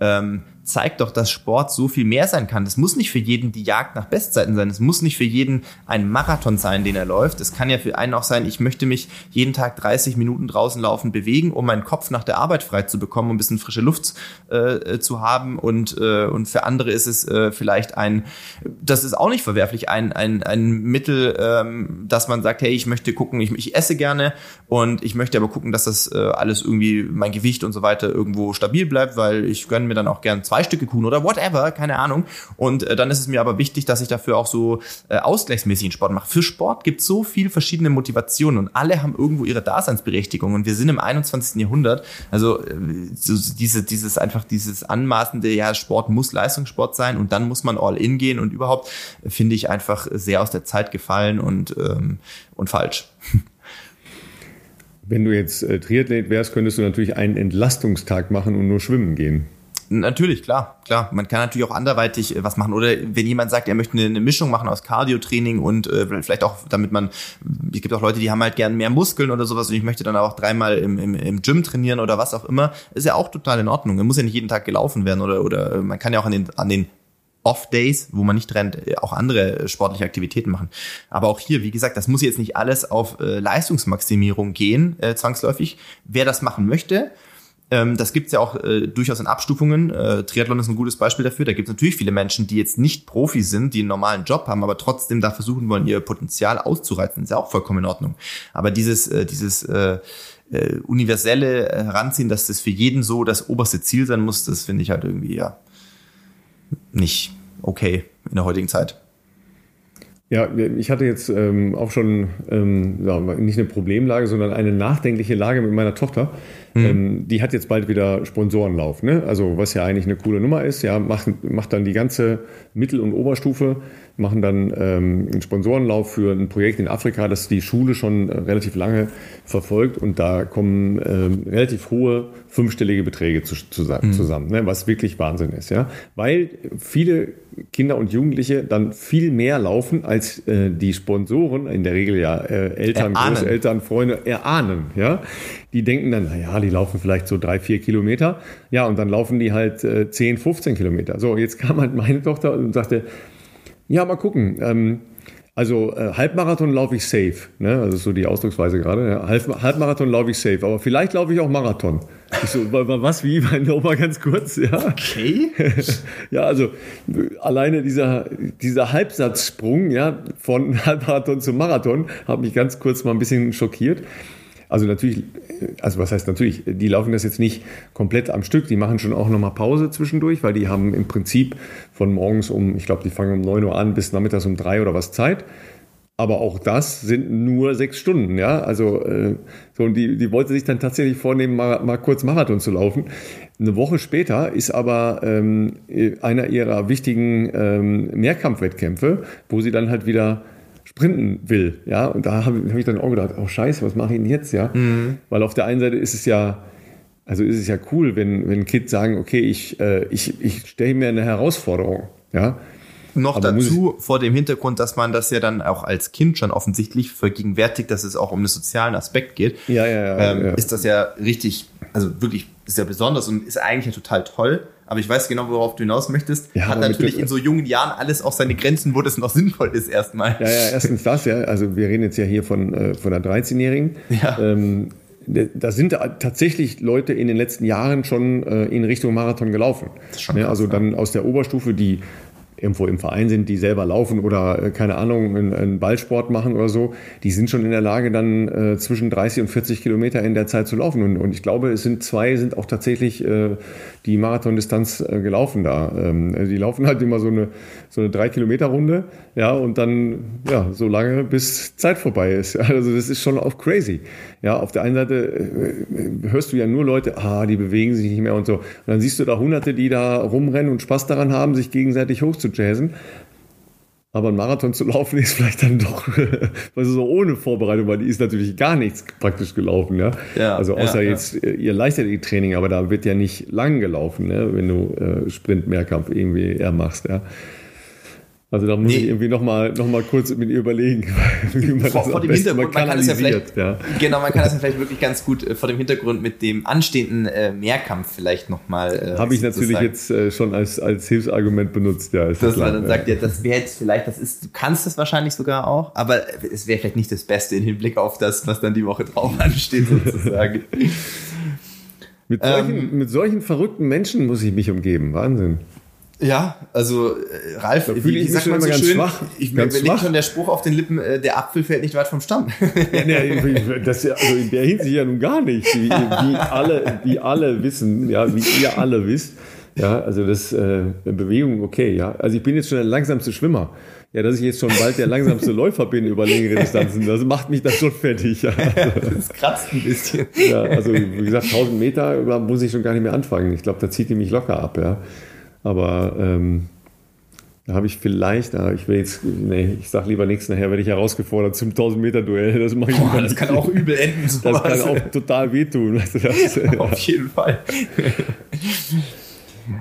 Speaker 2: Ähm, zeigt doch, dass Sport so viel mehr sein kann. Das muss nicht für jeden die Jagd nach Bestzeiten sein. Es muss nicht für jeden ein Marathon sein, den er läuft. Es kann ja für einen auch sein, ich möchte mich jeden Tag 30 Minuten draußen laufen, bewegen, um meinen Kopf nach der Arbeit frei zu bekommen, um ein bisschen frische Luft äh, äh, zu haben. Und, äh, und für andere ist es äh, vielleicht ein, das ist auch nicht verwerflich, ein, ein, ein Mittel, ähm, dass man sagt, hey, ich möchte gucken, ich, ich esse gerne und ich möchte aber gucken, dass das äh, alles irgendwie, mein Gewicht und so weiter irgendwo stabil bleibt, weil ich gönne mir dann auch gerne 20 zweistücke Kuchen oder whatever, keine Ahnung. Und äh, dann ist es mir aber wichtig, dass ich dafür auch so äh, ausgleichsmäßigen Sport mache. Für Sport gibt es so viele verschiedene Motivationen und alle haben irgendwo ihre Daseinsberechtigung. Und wir sind im 21. Jahrhundert. Also äh, so diese, dieses einfach dieses anmaßende, ja, Sport muss Leistungssport sein und dann muss man all in gehen und überhaupt äh, finde ich einfach sehr aus der Zeit gefallen und, ähm, und falsch.
Speaker 1: Wenn du jetzt äh, Triathlet wärst, könntest du natürlich einen Entlastungstag machen und nur schwimmen gehen.
Speaker 2: Natürlich, klar, klar. Man kann natürlich auch anderweitig äh, was machen. Oder wenn jemand sagt, er möchte eine Mischung machen aus Cardio-Training und äh, vielleicht auch, damit man, es gibt auch Leute, die haben halt gern mehr Muskeln oder sowas und ich möchte dann auch dreimal im, im, im Gym trainieren oder was auch immer, ist ja auch total in Ordnung. Man muss ja nicht jeden Tag gelaufen werden oder, oder man kann ja auch an den, an den Off-Days, wo man nicht rennt, äh, auch andere sportliche Aktivitäten machen. Aber auch hier, wie gesagt, das muss jetzt nicht alles auf äh, Leistungsmaximierung gehen, äh, zwangsläufig. Wer das machen möchte, ähm, das gibt's ja auch äh, durchaus in Abstufungen. Äh, Triathlon ist ein gutes Beispiel dafür. Da gibt es natürlich viele Menschen, die jetzt nicht Profi sind, die einen normalen Job haben, aber trotzdem da versuchen wollen, ihr Potenzial auszureizen. Ist ja auch vollkommen in Ordnung. Aber dieses, äh, dieses äh, äh, universelle Heranziehen, dass das für jeden so das oberste Ziel sein muss, das finde ich halt irgendwie ja nicht okay in der heutigen Zeit.
Speaker 1: Ja, ich hatte jetzt ähm, auch schon ähm, ja, nicht eine Problemlage, sondern eine nachdenkliche Lage mit meiner Tochter. Mhm. Ähm, die hat jetzt bald wieder Sponsorenlauf, ne? Also was ja eigentlich eine coole Nummer ist, ja, macht, macht dann die ganze Mittel- und Oberstufe, machen dann ähm, einen Sponsorenlauf für ein Projekt in Afrika, das die Schule schon äh, relativ lange verfolgt und da kommen ähm, relativ hohe fünfstellige Beträge zu, zusammen, mhm. zusammen ne? was wirklich Wahnsinn ist, ja. Weil viele Kinder und Jugendliche dann viel mehr laufen, als äh, die Sponsoren, in der Regel ja äh, Eltern, erahnen. Großeltern, Freunde, erahnen. Ja? Die denken dann, naja, die laufen vielleicht so drei, vier Kilometer. Ja, und dann laufen die halt äh, 10, 15 Kilometer. So, jetzt kam halt meine Tochter und sagte, ja, mal gucken. Ähm, also äh, Halbmarathon laufe ich safe, ne? Also so die Ausdrucksweise gerade. Ja. Halb, Halbmarathon laufe ich safe, aber vielleicht laufe ich auch Marathon. Ich so, was, wie? Nochmal ganz kurz, ja.
Speaker 2: Okay.
Speaker 1: ja, also alleine dieser, dieser Halbsatzsprung, ja, von Halbmarathon zum Marathon, hat mich ganz kurz mal ein bisschen schockiert. Also natürlich, also was heißt natürlich, die laufen das jetzt nicht komplett am Stück, die machen schon auch nochmal Pause zwischendurch, weil die haben im Prinzip von morgens um, ich glaube, die fangen um 9 Uhr an bis nachmittags um 3 oder was Zeit. Aber auch das sind nur sechs Stunden, ja. Also äh, so und die, die wollte sich dann tatsächlich vornehmen, mal, mal kurz Marathon zu laufen. Eine Woche später ist aber ähm, einer ihrer wichtigen ähm, Mehrkampfwettkämpfe, wo sie dann halt wieder sprinten will, ja. Und da habe hab ich dann auch gedacht, oh Scheiße, was mache ich denn jetzt, ja? Mhm. Weil auf der einen Seite ist es ja also ist es ja cool, wenn, wenn Kids sagen, okay, ich, äh, ich, ich stelle mir eine Herausforderung. Ja?
Speaker 2: Noch Aber dazu vor dem Hintergrund, dass man das ja dann auch als Kind schon offensichtlich vergegenwärtigt, dass es auch um den sozialen Aspekt geht,
Speaker 1: ja, ja, ja,
Speaker 2: ähm, ja. ist das ja richtig, also wirklich sehr besonders und ist eigentlich ja total toll. Aber ich weiß genau, worauf du hinaus möchtest. Ja, Hat natürlich in so jungen Jahren alles auch seine Grenzen, wo das noch sinnvoll ist erstmal.
Speaker 1: Ja, ja, erstens das, ja. Also wir reden jetzt ja hier von, äh, von einer 13-Jährigen. Ja. Ähm, da sind tatsächlich Leute in den letzten Jahren schon äh, in Richtung Marathon gelaufen. Ne, krass, also dann aus der Oberstufe, die irgendwo im Verein sind, die selber laufen oder äh, keine Ahnung, einen, Ballsport machen oder so, die sind schon in der Lage, dann äh, zwischen 30 und 40 Kilometer in der Zeit zu laufen. Und, und ich glaube, es sind zwei, sind auch tatsächlich äh, die Marathondistanz äh, gelaufen da. Ähm, also die laufen halt immer so eine, so eine drei Kilometer Runde, ja, und dann ja so lange, bis Zeit vorbei ist. Also das ist schon auch crazy. Ja, auf der einen Seite äh, hörst du ja nur Leute, ah, die bewegen sich nicht mehr und so. Und dann siehst du da Hunderte, die da rumrennen und Spaß daran haben, sich gegenseitig hochzujazzen. Aber ein Marathon zu laufen ist vielleicht dann doch, also so ohne Vorbereitung, weil die ist natürlich gar nichts praktisch gelaufen, ja. ja also außer ja, jetzt ja. ihr Leichtathletik-Training, aber da wird ja nicht lang gelaufen, ne? wenn du äh, Sprint-Mehrkampf irgendwie eher machst, ja. Also da muss nee. ich irgendwie nochmal noch mal kurz mit ihr überlegen,
Speaker 2: vor, das vor dem Hintergrund, man kann es ja vielleicht, ja. genau, man kann das ja vielleicht wirklich ganz gut äh, vor dem Hintergrund mit dem anstehenden äh, Mehrkampf vielleicht nochmal.
Speaker 1: Äh, Habe ich natürlich jetzt äh, schon als, als Hilfsargument benutzt, ja.
Speaker 2: Dass man dann sagt, ja, das wäre jetzt vielleicht, das ist, du kannst es wahrscheinlich sogar auch, aber es wäre vielleicht nicht das Beste im Hinblick auf das, was dann die Woche drauf ansteht, sozusagen.
Speaker 1: mit, solchen, ähm, mit solchen verrückten Menschen muss ich mich umgeben, Wahnsinn.
Speaker 2: Ja, also äh, Ralf,
Speaker 1: wie, wie sagt man so ganz schön? Schwach,
Speaker 2: ich, ganz mir liegt schon der Spruch auf den Lippen, äh, der Apfel fällt nicht weit vom Stamm.
Speaker 1: ja, nee, das, also in der Hinsicht ja nun gar nicht. Wie, wie, alle, wie alle wissen, ja, wie ihr alle wisst. Ja, also das äh, Bewegung, okay, ja. Also ich bin jetzt schon der langsamste Schwimmer. Ja, dass ich jetzt schon bald der langsamste Läufer bin über längere Distanzen, das macht mich dann schon fertig. Ja.
Speaker 2: das kratzt ein bisschen.
Speaker 1: Ja, also wie gesagt, 1000 Meter muss ich schon gar nicht mehr anfangen. Ich glaube, da zieht die mich locker ab, ja. Aber ähm, da habe ich vielleicht, ah, ich will jetzt, nee, ich sage lieber nichts, nachher werde ich herausgefordert zum 1000 Meter Duell. Das,
Speaker 2: mache ich Boah, das kann auch übel enden.
Speaker 1: Sowas. Das kann auch total wehtun. Weißt du, das,
Speaker 2: Auf jeden Fall.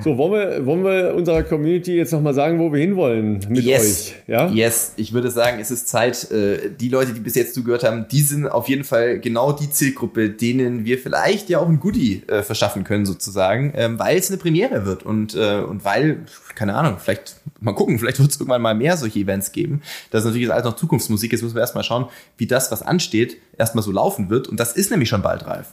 Speaker 1: So, wollen wir, wollen wir unserer Community jetzt nochmal sagen, wo wir hinwollen mit
Speaker 2: yes.
Speaker 1: euch? Ja?
Speaker 2: Yes, ich würde sagen, es ist Zeit. Äh, die Leute, die bis jetzt zugehört haben, die sind auf jeden Fall genau die Zielgruppe, denen wir vielleicht ja auch ein Goodie äh, verschaffen können, sozusagen, ähm, weil es eine Premiere wird und, äh, und weil, keine Ahnung, vielleicht mal gucken, vielleicht wird es irgendwann mal mehr solche Events geben. Das ist natürlich alles noch Zukunftsmusik. Jetzt müssen wir erstmal schauen, wie das, was ansteht, erstmal so laufen wird. Und das ist nämlich schon bald reif.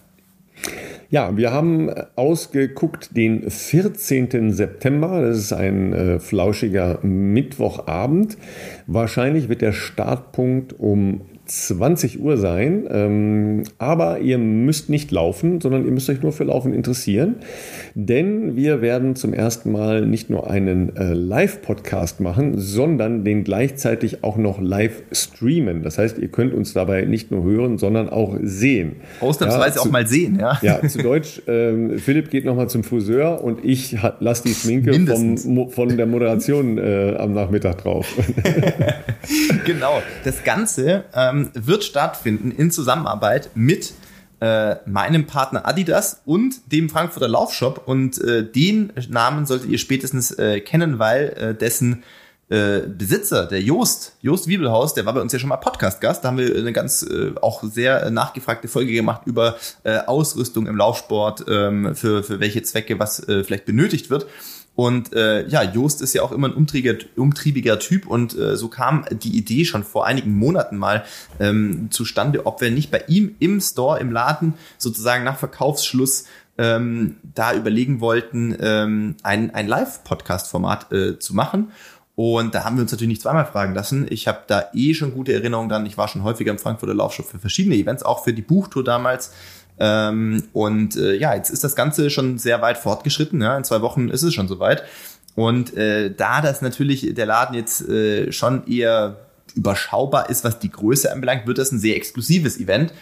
Speaker 1: Ja, wir haben ausgeguckt den 14. September. Das ist ein äh, flauschiger Mittwochabend. Wahrscheinlich wird der Startpunkt um 20 Uhr sein. Ähm, aber ihr müsst nicht laufen, sondern ihr müsst euch nur für Laufen interessieren. Denn wir werden zum ersten Mal nicht nur einen äh, Live-Podcast machen, sondern den gleichzeitig auch noch live streamen. Das heißt, ihr könnt uns dabei nicht nur hören, sondern auch sehen.
Speaker 2: Ausnahmsweise ja, zu, auch mal sehen, ja.
Speaker 1: Ja, zu Deutsch, ähm, Philipp geht nochmal zum Friseur und ich lasse die Schminke vom, von der Moderation äh, am Nachmittag drauf.
Speaker 2: genau. Das Ganze ähm, wird stattfinden in Zusammenarbeit mit äh, meinem Partner Adidas und dem Frankfurter Laufshop. Und äh, den Namen solltet ihr spätestens äh, kennen, weil äh, dessen äh, Besitzer, der Jost, Jost Wiebelhaus, der war bei uns ja schon mal Podcast-Gast. Da haben wir eine ganz äh, auch sehr nachgefragte Folge gemacht über äh, Ausrüstung im Laufsport, ähm, für, für welche Zwecke was äh, vielleicht benötigt wird. Und äh, ja, Joost ist ja auch immer ein umtriebiger, umtriebiger Typ und äh, so kam die Idee schon vor einigen Monaten mal ähm, zustande, ob wir nicht bei ihm im Store, im Laden sozusagen nach Verkaufsschluss ähm, da überlegen wollten, ähm, ein, ein Live-Podcast-Format äh, zu machen. Und da haben wir uns natürlich nicht zweimal fragen lassen. Ich habe da eh schon gute Erinnerungen dran. Ich war schon häufiger im Frankfurter Laufshop für verschiedene Events, auch für die Buchtour damals. Ähm, und äh, ja, jetzt ist das Ganze schon sehr weit fortgeschritten. Ja? In zwei Wochen ist es schon soweit. Und äh, da das natürlich der Laden jetzt äh, schon eher überschaubar ist, was die Größe anbelangt, wird das ein sehr exklusives Event,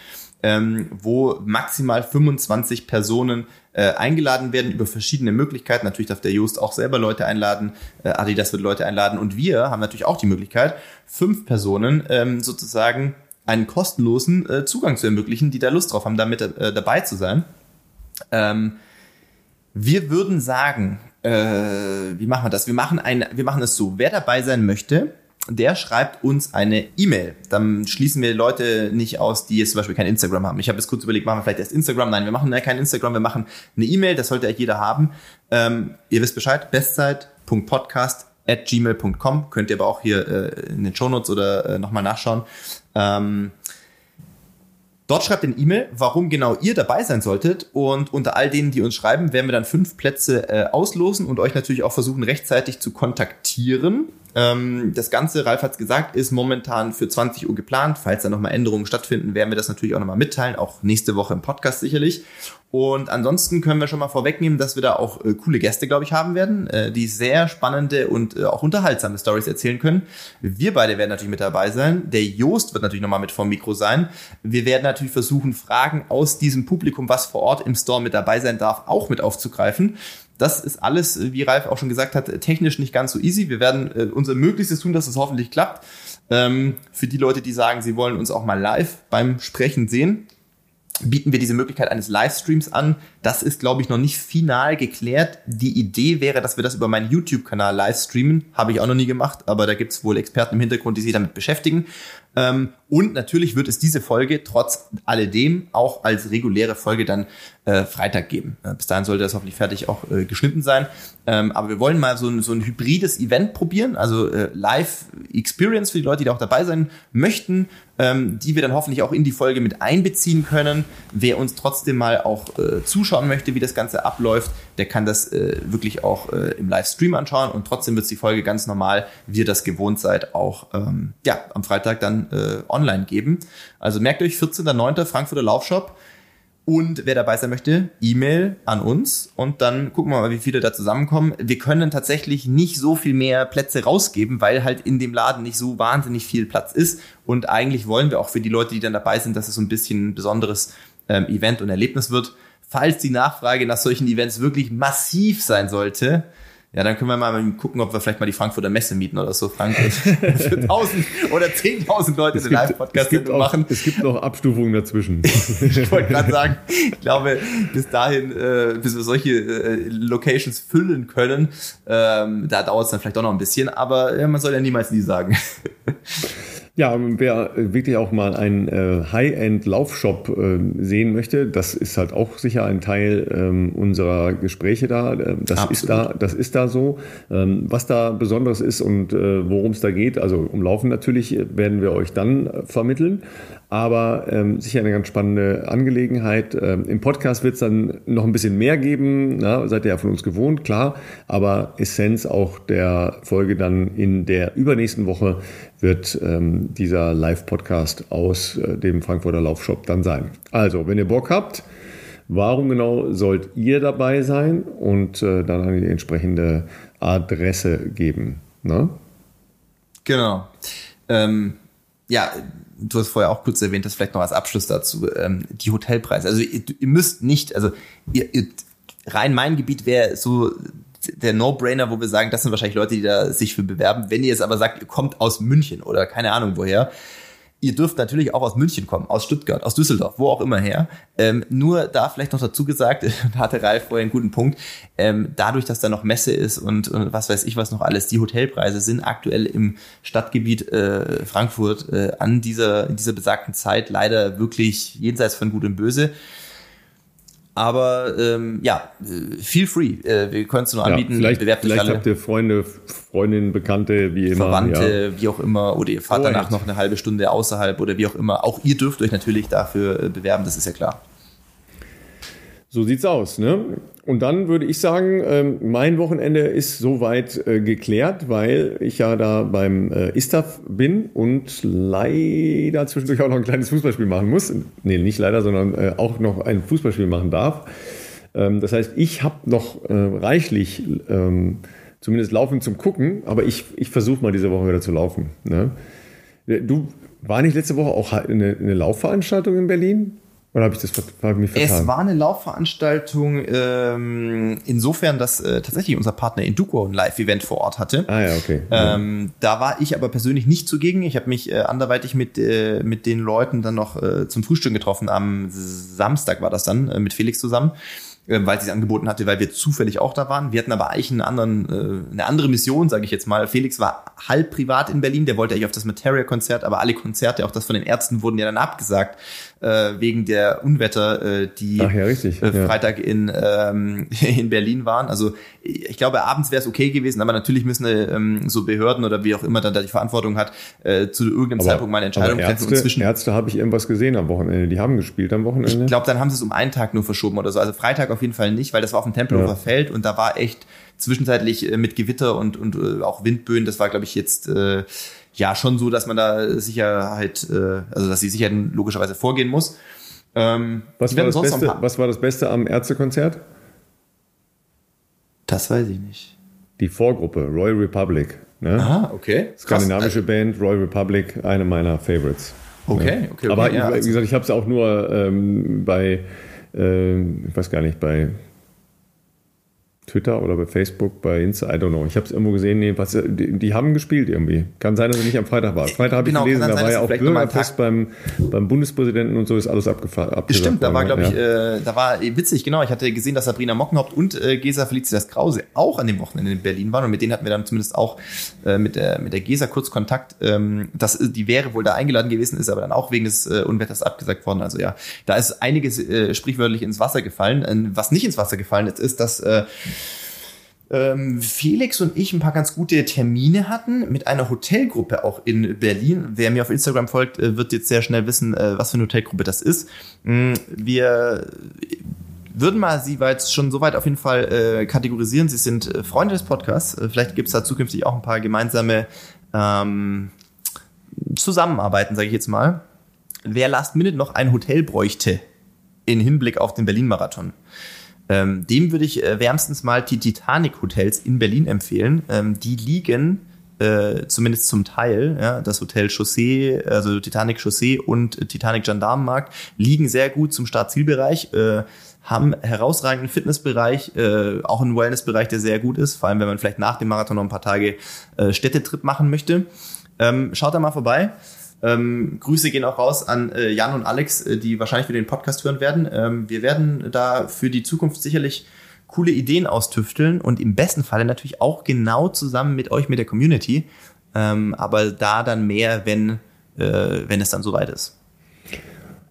Speaker 2: ähm, wo maximal 25 Personen äh, eingeladen werden über verschiedene Möglichkeiten. Natürlich darf der Just auch selber Leute einladen, äh, Adidas wird Leute einladen und wir haben natürlich auch die Möglichkeit, fünf Personen ähm, sozusagen einen kostenlosen äh, Zugang zu ermöglichen, die da Lust drauf haben, damit äh, dabei zu sein. Ähm, wir würden sagen, äh, wie machen wir das? Wir machen ein, wir machen es so. Wer dabei sein möchte, der schreibt uns eine E-Mail. Dann schließen wir Leute nicht aus, die jetzt zum Beispiel kein Instagram haben. Ich habe jetzt kurz überlegt, machen wir vielleicht erst Instagram? Nein, wir machen kein Instagram, wir machen eine E-Mail, das sollte eigentlich jeder haben. Ähm, ihr wisst Bescheid, bestzeit.podcast at gmail.com. Könnt ihr aber auch hier äh, in den Shownotes oder äh, nochmal nachschauen. Ähm, Dort schreibt ein E-Mail, warum genau ihr dabei sein solltet. Und unter all denen, die uns schreiben, werden wir dann fünf Plätze äh, auslosen und euch natürlich auch versuchen, rechtzeitig zu kontaktieren. Ähm, das Ganze, Ralf hat es gesagt, ist momentan für 20 Uhr geplant. Falls da nochmal Änderungen stattfinden, werden wir das natürlich auch nochmal mitteilen, auch nächste Woche im Podcast sicherlich. Und ansonsten können wir schon mal vorwegnehmen, dass wir da auch äh, coole Gäste, glaube ich, haben werden, äh, die sehr spannende und äh, auch unterhaltsame Stories erzählen können. Wir beide werden natürlich mit dabei sein. Der Joost wird natürlich nochmal mit vom Mikro sein. Wir werden natürlich versuchen, Fragen aus diesem Publikum, was vor Ort im Store mit dabei sein darf, auch mit aufzugreifen. Das ist alles, wie Ralf auch schon gesagt hat, technisch nicht ganz so easy. Wir werden äh, unser Möglichstes tun, dass es hoffentlich klappt. Ähm, für die Leute, die sagen, sie wollen uns auch mal live beim Sprechen sehen, bieten wir diese Möglichkeit eines Livestreams an. Das ist, glaube ich, noch nicht final geklärt. Die Idee wäre, dass wir das über meinen YouTube-Kanal live streamen. Habe ich auch noch nie gemacht, aber da gibt es wohl Experten im Hintergrund, die sich damit beschäftigen. Ähm, und natürlich wird es diese Folge trotz alledem auch als reguläre Folge dann äh, Freitag geben. Äh, bis dahin sollte das hoffentlich fertig auch äh, geschnitten sein. Ähm, aber wir wollen mal so ein, so ein hybrides Event probieren, also äh, Live-Experience für die Leute, die da auch dabei sein möchten, ähm, die wir dann hoffentlich auch in die Folge mit einbeziehen können. Wer uns trotzdem mal auch äh, zuschauen möchte, wie das Ganze abläuft, der kann das äh, wirklich auch im Livestream anschauen und trotzdem wird die Folge ganz normal, wie ihr das gewohnt seid, auch ähm, ja, am Freitag dann äh, online geben. Also merkt euch, 14.09. Frankfurter Laufshop. Und wer dabei sein möchte, E-Mail an uns und dann gucken wir mal, wie viele da zusammenkommen. Wir können tatsächlich nicht so viel mehr Plätze rausgeben, weil halt in dem Laden nicht so wahnsinnig viel Platz ist. Und eigentlich wollen wir auch für die Leute, die dann dabei sind, dass es so ein bisschen ein besonderes ähm, Event und Erlebnis wird. Falls die Nachfrage nach solchen Events wirklich massiv sein sollte, ja, dann können wir mal gucken, ob wir vielleicht mal die Frankfurter Messe mieten oder so, Frankfurt. Für 1000 oder 10.000 Leute
Speaker 1: es eine Live-Podcast machen. Es gibt noch Abstufungen dazwischen.
Speaker 2: ich wollte gerade sagen, ich glaube, bis dahin, äh, bis wir solche äh, Locations füllen können, ähm, da dauert es dann vielleicht auch noch ein bisschen, aber ja, man soll ja niemals nie sagen.
Speaker 1: Ja, wer wirklich auch mal einen äh, High-End-Laufshop äh, sehen möchte, das ist halt auch sicher ein Teil ähm, unserer Gespräche da. Äh, das Absolut. ist da, das ist da so. Ähm, was da Besonderes ist und äh, worum es da geht, also um Laufen natürlich, werden wir euch dann äh, vermitteln aber ähm, sicher eine ganz spannende Angelegenheit. Ähm, Im Podcast wird es dann noch ein bisschen mehr geben, na, seid ihr ja von uns gewohnt, klar, aber Essenz auch der Folge dann in der übernächsten Woche wird ähm, dieser Live-Podcast aus äh, dem Frankfurter Laufshop dann sein. Also, wenn ihr Bock habt, warum genau sollt ihr dabei sein und äh, dann an die entsprechende Adresse geben? Ne?
Speaker 2: Genau. Ähm, ja, du hast vorher auch kurz erwähnt, das vielleicht noch als Abschluss dazu, ähm, die Hotelpreise. Also ihr, ihr müsst nicht, also ihr, ihr, rein mein Gebiet wäre so der No-Brainer, wo wir sagen, das sind wahrscheinlich Leute, die da sich für bewerben. Wenn ihr jetzt aber sagt, ihr kommt aus München oder keine Ahnung woher, Ihr dürft natürlich auch aus München kommen, aus Stuttgart, aus Düsseldorf, wo auch immer her. Ähm, nur da vielleicht noch dazu gesagt, da hatte Ralf vorher einen guten Punkt, ähm, dadurch, dass da noch Messe ist und, und was weiß ich was noch alles, die Hotelpreise sind aktuell im Stadtgebiet äh, Frankfurt äh, an dieser, in dieser besagten Zeit leider wirklich jenseits von Gut und Böse. Aber ähm, ja, feel free. Äh, wir können es nur anbieten.
Speaker 1: Ja, vielleicht Bewerbt vielleicht habt ihr Freunde, Freundinnen, Bekannte, wie immer.
Speaker 2: Verwandte, ja. wie auch immer. Oder ihr fahrt oh, danach noch eine halbe Stunde außerhalb oder wie auch immer. Auch ihr dürft euch natürlich dafür äh, bewerben, das ist ja klar.
Speaker 1: So sieht's aus, ne? Und dann würde ich sagen, ähm, mein Wochenende ist soweit äh, geklärt, weil ich ja da beim äh, Istaf bin und leider zwischendurch auch noch ein kleines Fußballspiel machen muss. Nee, nicht leider, sondern äh, auch noch ein Fußballspiel machen darf. Ähm, das heißt, ich habe noch reichlich ähm, zumindest Laufen zum Gucken, aber ich, ich versuche mal diese Woche wieder zu laufen. Ne? Du, war nicht letzte Woche auch eine, eine Laufveranstaltung in Berlin? Oder habe ich das mich vertan?
Speaker 2: Es war eine Laufveranstaltung ähm, insofern, dass äh, tatsächlich unser Partner Induco ein Live-Event vor Ort hatte.
Speaker 1: Ah ja, okay.
Speaker 2: Ähm, da war ich aber persönlich nicht zugegen. Ich habe mich äh, anderweitig mit, äh, mit den Leuten dann noch äh, zum Frühstück getroffen. Am Samstag war das dann äh, mit Felix zusammen. Ähm, weil sie es angeboten hatte, weil wir zufällig auch da waren. Wir hatten aber eigentlich einen anderen, äh, eine andere Mission, sage ich jetzt mal. Felix war halb privat in Berlin, der wollte eigentlich auf das Materia-Konzert, aber alle Konzerte, auch das von den Ärzten, wurden ja dann abgesagt, äh, wegen der Unwetter, äh, die
Speaker 1: Ach ja, richtig.
Speaker 2: Äh,
Speaker 1: Ja.
Speaker 2: Freitag in, ähm, in Berlin waren. Also ich glaube, abends wäre es okay gewesen, aber natürlich müssen äh, ähm, so Behörden oder wie auch immer dann da die Verantwortung hat, äh, zu irgendeinem Zeitpunkt mal eine Entscheidung
Speaker 1: aber
Speaker 2: treffen.
Speaker 1: Ärzte,
Speaker 2: Und zwischen
Speaker 1: Ärzte habe ich irgendwas gesehen am Wochenende. Die haben gespielt am Wochenende.
Speaker 2: ich glaube, dann haben sie es um einen Tag nur verschoben oder so. Also Freitag auf jeden Fall nicht, weil das war auf dem Tempelhofer
Speaker 1: Ja.
Speaker 2: Feld und da war echt zwischenzeitlich äh, mit Gewitter und, und äh, auch Windböen. Das war, glaube ich, jetzt äh, ja schon so, dass man da Sicherheit, äh, also dass die Sicherheit logischerweise vorgehen muss. Ähm,
Speaker 1: was, war das Beste, was war das Beste am Ärztekonzert?
Speaker 2: Das weiß ich nicht.
Speaker 1: Die Vorgruppe, Royal Republic. Ne?
Speaker 2: Ah, okay.
Speaker 1: Skandinavische Band, Royal Republic, eine meiner Favorites.
Speaker 2: Okay,
Speaker 1: Ja.
Speaker 2: okay, okay,
Speaker 1: Aber
Speaker 2: ja,
Speaker 1: wie
Speaker 2: also-
Speaker 1: gesagt, ich habe es auch nur ähm, bei, ähm, ich weiß gar nicht, bei Twitter oder bei Facebook, bei Insta, I don't know. Ich habe es irgendwo gesehen, nee, was, die, die haben gespielt irgendwie. Kann sein, dass er nicht am Freitag war. Freitag habe
Speaker 2: Genau,
Speaker 1: ich gelesen,
Speaker 2: kann
Speaker 1: da
Speaker 2: sein,
Speaker 1: war ja auch Bürgerfest beim, beim Bundespräsidenten und so ist alles abgefahren.
Speaker 2: Stimmt, da war, glaube ich,
Speaker 1: ja.
Speaker 2: äh, da war äh, witzig, genau. Ich hatte gesehen, dass Sabrina Mockenhaupt und äh, Gesa Felicitas Krause auch an dem Wochenende in Berlin waren und mit denen hatten wir dann zumindest auch äh, mit, der, mit der Gesa kurz Kontakt. Ähm, das, ist- die wäre wohl da eingeladen gewesen, ist aber dann auch wegen des äh, Unwetters abgesagt worden. Also ja, da ist einiges äh, sprichwörtlich ins Wasser gefallen. Ähm, was nicht ins Wasser gefallen ist, ist, dass äh, ähm, Felix und ich ein paar ganz gute Termine hatten mit einer Hotelgruppe auch in Berlin. Wer mir auf Instagram folgt, äh, wird jetzt sehr schnell wissen, äh, was für eine Hotelgruppe das ist. Mm, Wir würden mal Sie jetzt schon soweit auf jeden Fall äh, kategorisieren. Sie sind äh, Freunde des Podcasts. Vielleicht gibt es da zukünftig auch ein paar gemeinsame ähm, Zusammenarbeiten, sage ich jetzt mal. Wer Last Minute noch ein Hotel bräuchte in Hinblick auf den Berlin-Marathon, ähm, dem würde ich äh, wärmstens mal die Titanic Hotels in Berlin empfehlen. Ähm, die liegen äh, zumindest zum Teil, ja, das Hotel Chaussee, also Titanic Chaussee und Titanic Gendarmenmarkt liegen sehr gut zum Start-Zielbereich, äh, haben herausragenden Fitnessbereich, äh, auch einen Wellnessbereich, der sehr gut ist, vor allem wenn man vielleicht nach dem Marathon noch ein paar Tage äh, Städtetrip machen möchte. Ähm, schaut da mal vorbei. Ähm, Grüße gehen auch raus an äh, Jan und Alex, äh, die wahrscheinlich wieder den Podcast hören werden. Ähm, wir werden da für die Zukunft sicherlich coole Ideen austüfteln und im besten Falle natürlich auch genau zusammen mit euch, mit der Community. Ähm, aber da dann mehr, wenn, äh, wenn es dann soweit ist.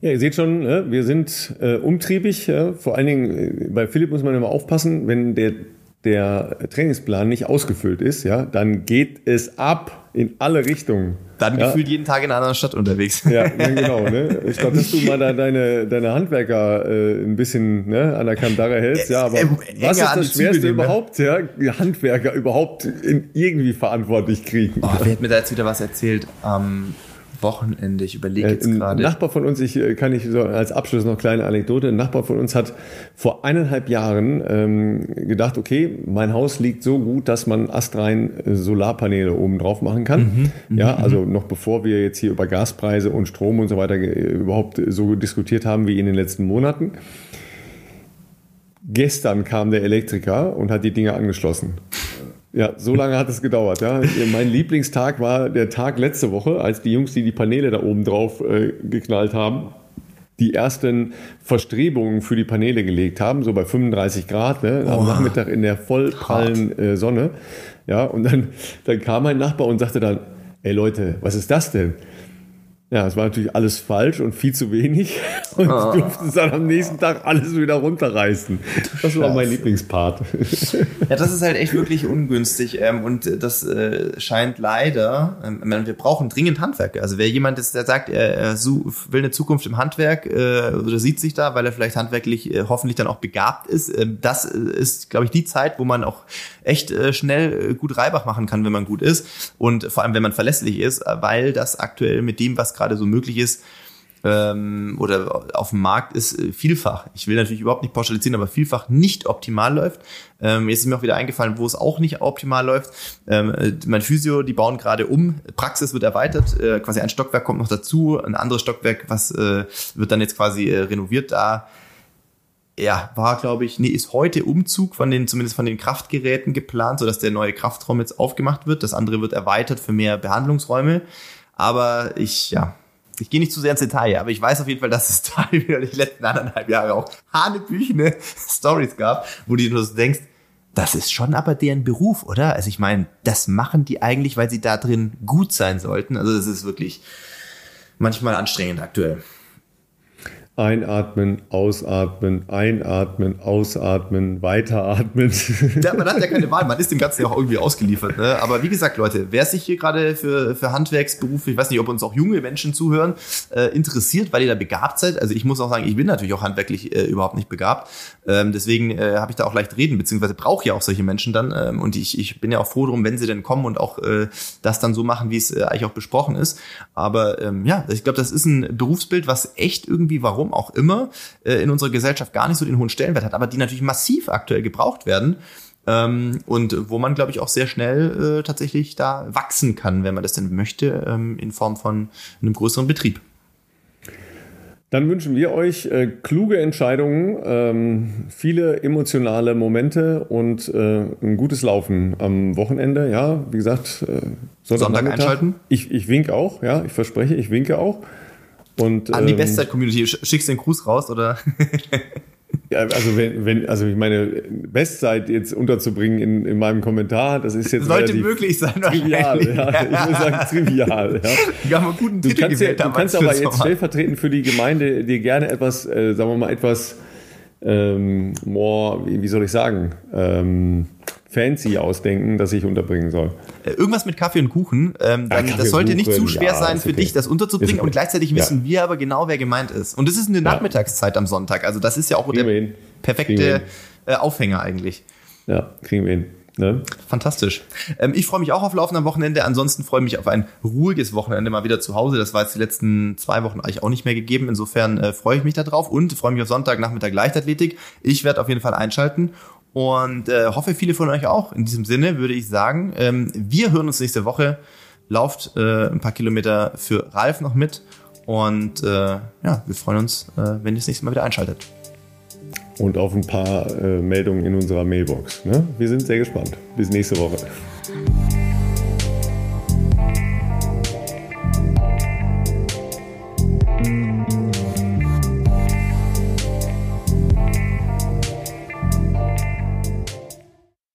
Speaker 1: Ja, ihr seht schon, ne, wir sind äh, umtriebig. Vor allen Dingen äh, bei Philipp muss man immer aufpassen, wenn der, der Trainingsplan nicht ausgefüllt ist, ja, dann geht es ab in alle Richtungen.
Speaker 2: Dann
Speaker 1: ja.
Speaker 2: gefühlt jeden Tag in einer anderen Stadt unterwegs.
Speaker 1: Ja, genau. Ne? Ich glaube, dass du mal da deine, deine Handwerker äh, ein bisschen ne, an der Kandare hältst. Ja, aber
Speaker 2: Äh, äh,
Speaker 1: was ist das Schwerste
Speaker 2: nehmen, ne?
Speaker 1: überhaupt, ja? Die Handwerker überhaupt in, irgendwie verantwortlich kriegen.
Speaker 2: Oh, wer hat mir da jetzt wieder was erzählt? Am Wochenende, ich überlege
Speaker 1: Äh,
Speaker 2: jetzt
Speaker 1: Ein
Speaker 2: gerade.
Speaker 1: Nachbar von uns, ich äh, kann ich so als Abschluss noch eine kleine Anekdote. Ein Nachbar von uns hat vor eineinhalb Jahren ähm, gedacht, okay, mein Haus liegt so gut, dass man astrein äh, Solarpaneele oben drauf machen kann. ja, also noch bevor wir jetzt hier über Gaspreise und Strom und so weiter überhaupt so diskutiert haben wie in den letzten Monaten. Gestern kam der Elektriker und hat die Dinge angeschlossen. Ja, so lange hat es gedauert. Ja. Mein Lieblingstag war der Tag letzte Woche, als die Jungs, die die Paneele da oben drauf äh, geknallt haben, die ersten Verstrebungen für die Paneele gelegt haben, so bei 35 Grad, ne, am Nachmittag in der vollprallen äh, Sonne. Ja, und dann, dann kam mein Nachbar und sagte dann, ey Leute, was ist das denn? Ja, es war natürlich alles falsch und viel zu wenig. Und oh. durften es dann am nächsten Tag alles wieder runterreißen. Das war mein Lieblingspart.
Speaker 2: Ja, das ist halt echt wirklich ungünstig. Ähm, und das äh, scheint leider, ähm, wir brauchen dringend Handwerk. Also wer jemand ist, der sagt, er will eine Zukunft im Handwerk äh, oder sieht sich da, weil er vielleicht handwerklich äh, hoffentlich dann auch begabt ist, ähm, das ist, glaube ich, die Zeit, wo man auch echt schnell gut Reibach machen kann, wenn man gut ist. Und vor allem, wenn man verlässlich ist, weil das aktuell mit dem, was gerade so möglich ist, ähm, oder auf dem Markt ist äh, vielfach, ich will natürlich überhaupt nicht pauschalisieren, aber vielfach nicht optimal läuft. Ähm, jetzt ist mir auch wieder eingefallen, wo es auch nicht optimal läuft. Ähm, äh, mein Physio, die bauen gerade um, Praxis wird erweitert, äh, quasi ein Stockwerk kommt noch dazu, ein anderes Stockwerk, was äh, wird dann jetzt quasi äh, renoviert da. Ja, war, glaube ich, nee, ist heute Umzug von den, zumindest von den Kraftgeräten geplant, sodass der neue Kraftraum jetzt aufgemacht wird. Das andere wird erweitert für mehr Behandlungsräume. Aber ich, ja, ich gehe nicht zu sehr ins Detail, aber ich weiß auf jeden Fall, dass es da wieder die letzten anderthalb Jahre auch hanebüchene Stories gab, wo du nur so denkst, das ist schon aber deren Beruf, oder? Also ich meine, das machen die eigentlich, weil sie da drin gut sein sollten. Also das ist wirklich manchmal anstrengend aktuell.
Speaker 1: Einatmen, ausatmen, einatmen, ausatmen, weiteratmen.
Speaker 2: Ja, man hat ja keine Wahl, man ist dem Ganzen ja auch irgendwie ausgeliefert. Ne? Aber wie gesagt, Leute, wer sich hier gerade für, für Handwerksberufe, ich weiß nicht, ob uns auch junge Menschen zuhören, äh, interessiert, weil ihr da begabt seid. Also ich muss auch sagen, ich bin natürlich auch handwerklich äh, überhaupt nicht begabt. Ähm, deswegen äh, habe ich da auch leicht reden, beziehungsweise brauche ja auch solche Menschen dann. Ähm, und ich, ich bin ja auch froh drum, wenn sie denn kommen und auch äh, das dann so machen, wie es äh, eigentlich auch besprochen ist. Aber ähm, ja, ich glaube, das ist ein Berufsbild, was echt irgendwie, warum warum auch immer, äh, in unserer Gesellschaft gar nicht so den hohen Stellenwert hat, aber die natürlich massiv aktuell gebraucht werden. Ähm, und wo man, glaube ich, auch sehr schnell äh, tatsächlich da wachsen kann, wenn man das denn möchte, ähm, in Form von einem größeren Betrieb.
Speaker 1: Dann wünschen wir euch äh, kluge Entscheidungen, ähm, viele emotionale Momente und äh, ein gutes Laufen am Wochenende. Ja, wie gesagt, äh,
Speaker 2: Sonntag, Sonntag einschalten.
Speaker 1: Ich, ich winke auch, ja, ich verspreche, ich winke auch. Und,
Speaker 2: An die ähm, Bestzeit-Community, schickst du den Gruß raus oder?
Speaker 1: ja, also wenn, wenn, also ich meine, Bestzeit jetzt unterzubringen in, in meinem Kommentar, das ist jetzt
Speaker 2: sollte möglich sein, trivial.
Speaker 1: Ja, ich würde sagen trivial. Ja.
Speaker 2: Wir haben einen guten
Speaker 1: du kannst, ja, du kannst aber jetzt stellvertretend für die Gemeinde dir gerne etwas, äh, sagen wir mal etwas ähm, more, wie, wie soll ich sagen? Ähm, fancy ausdenken, das ich unterbringen soll.
Speaker 2: Äh, irgendwas mit Kaffee und Kuchen. Ähm, dann, ja, das sollte nicht zu schwer ja, sein für okay. dich, das unterzubringen. Und gleichzeitig wissen wir aber genau, wer gemeint ist. Und das ist eine Nachmittagszeit am Sonntag. Also das ist ja auch der perfekte äh, Aufhänger eigentlich.
Speaker 1: Ja, kriegen wir hin. Ne?
Speaker 2: Fantastisch. Ähm, ich freue mich auch auf Laufen am Wochenende. Ansonsten freue ich mich auf ein ruhiges Wochenende mal wieder zu Hause. Das war jetzt die letzten zwei Wochen eigentlich auch nicht mehr gegeben. Insofern äh, freue ich mich darauf und freue mich auf Sonntag Nachmittag Leichtathletik. Ich werde auf jeden Fall einschalten und äh, hoffe, viele von euch auch. In diesem Sinne würde ich sagen, ähm, wir hören uns nächste Woche. Lauft äh, ein paar Kilometer für Ralf noch mit. Und äh, ja, wir freuen uns, äh, wenn ihr das nächste Mal wieder einschaltet.
Speaker 1: Und auf ein paar äh, Meldungen in unserer Mailbox. Ne? Wir sind sehr gespannt. Bis nächste Woche.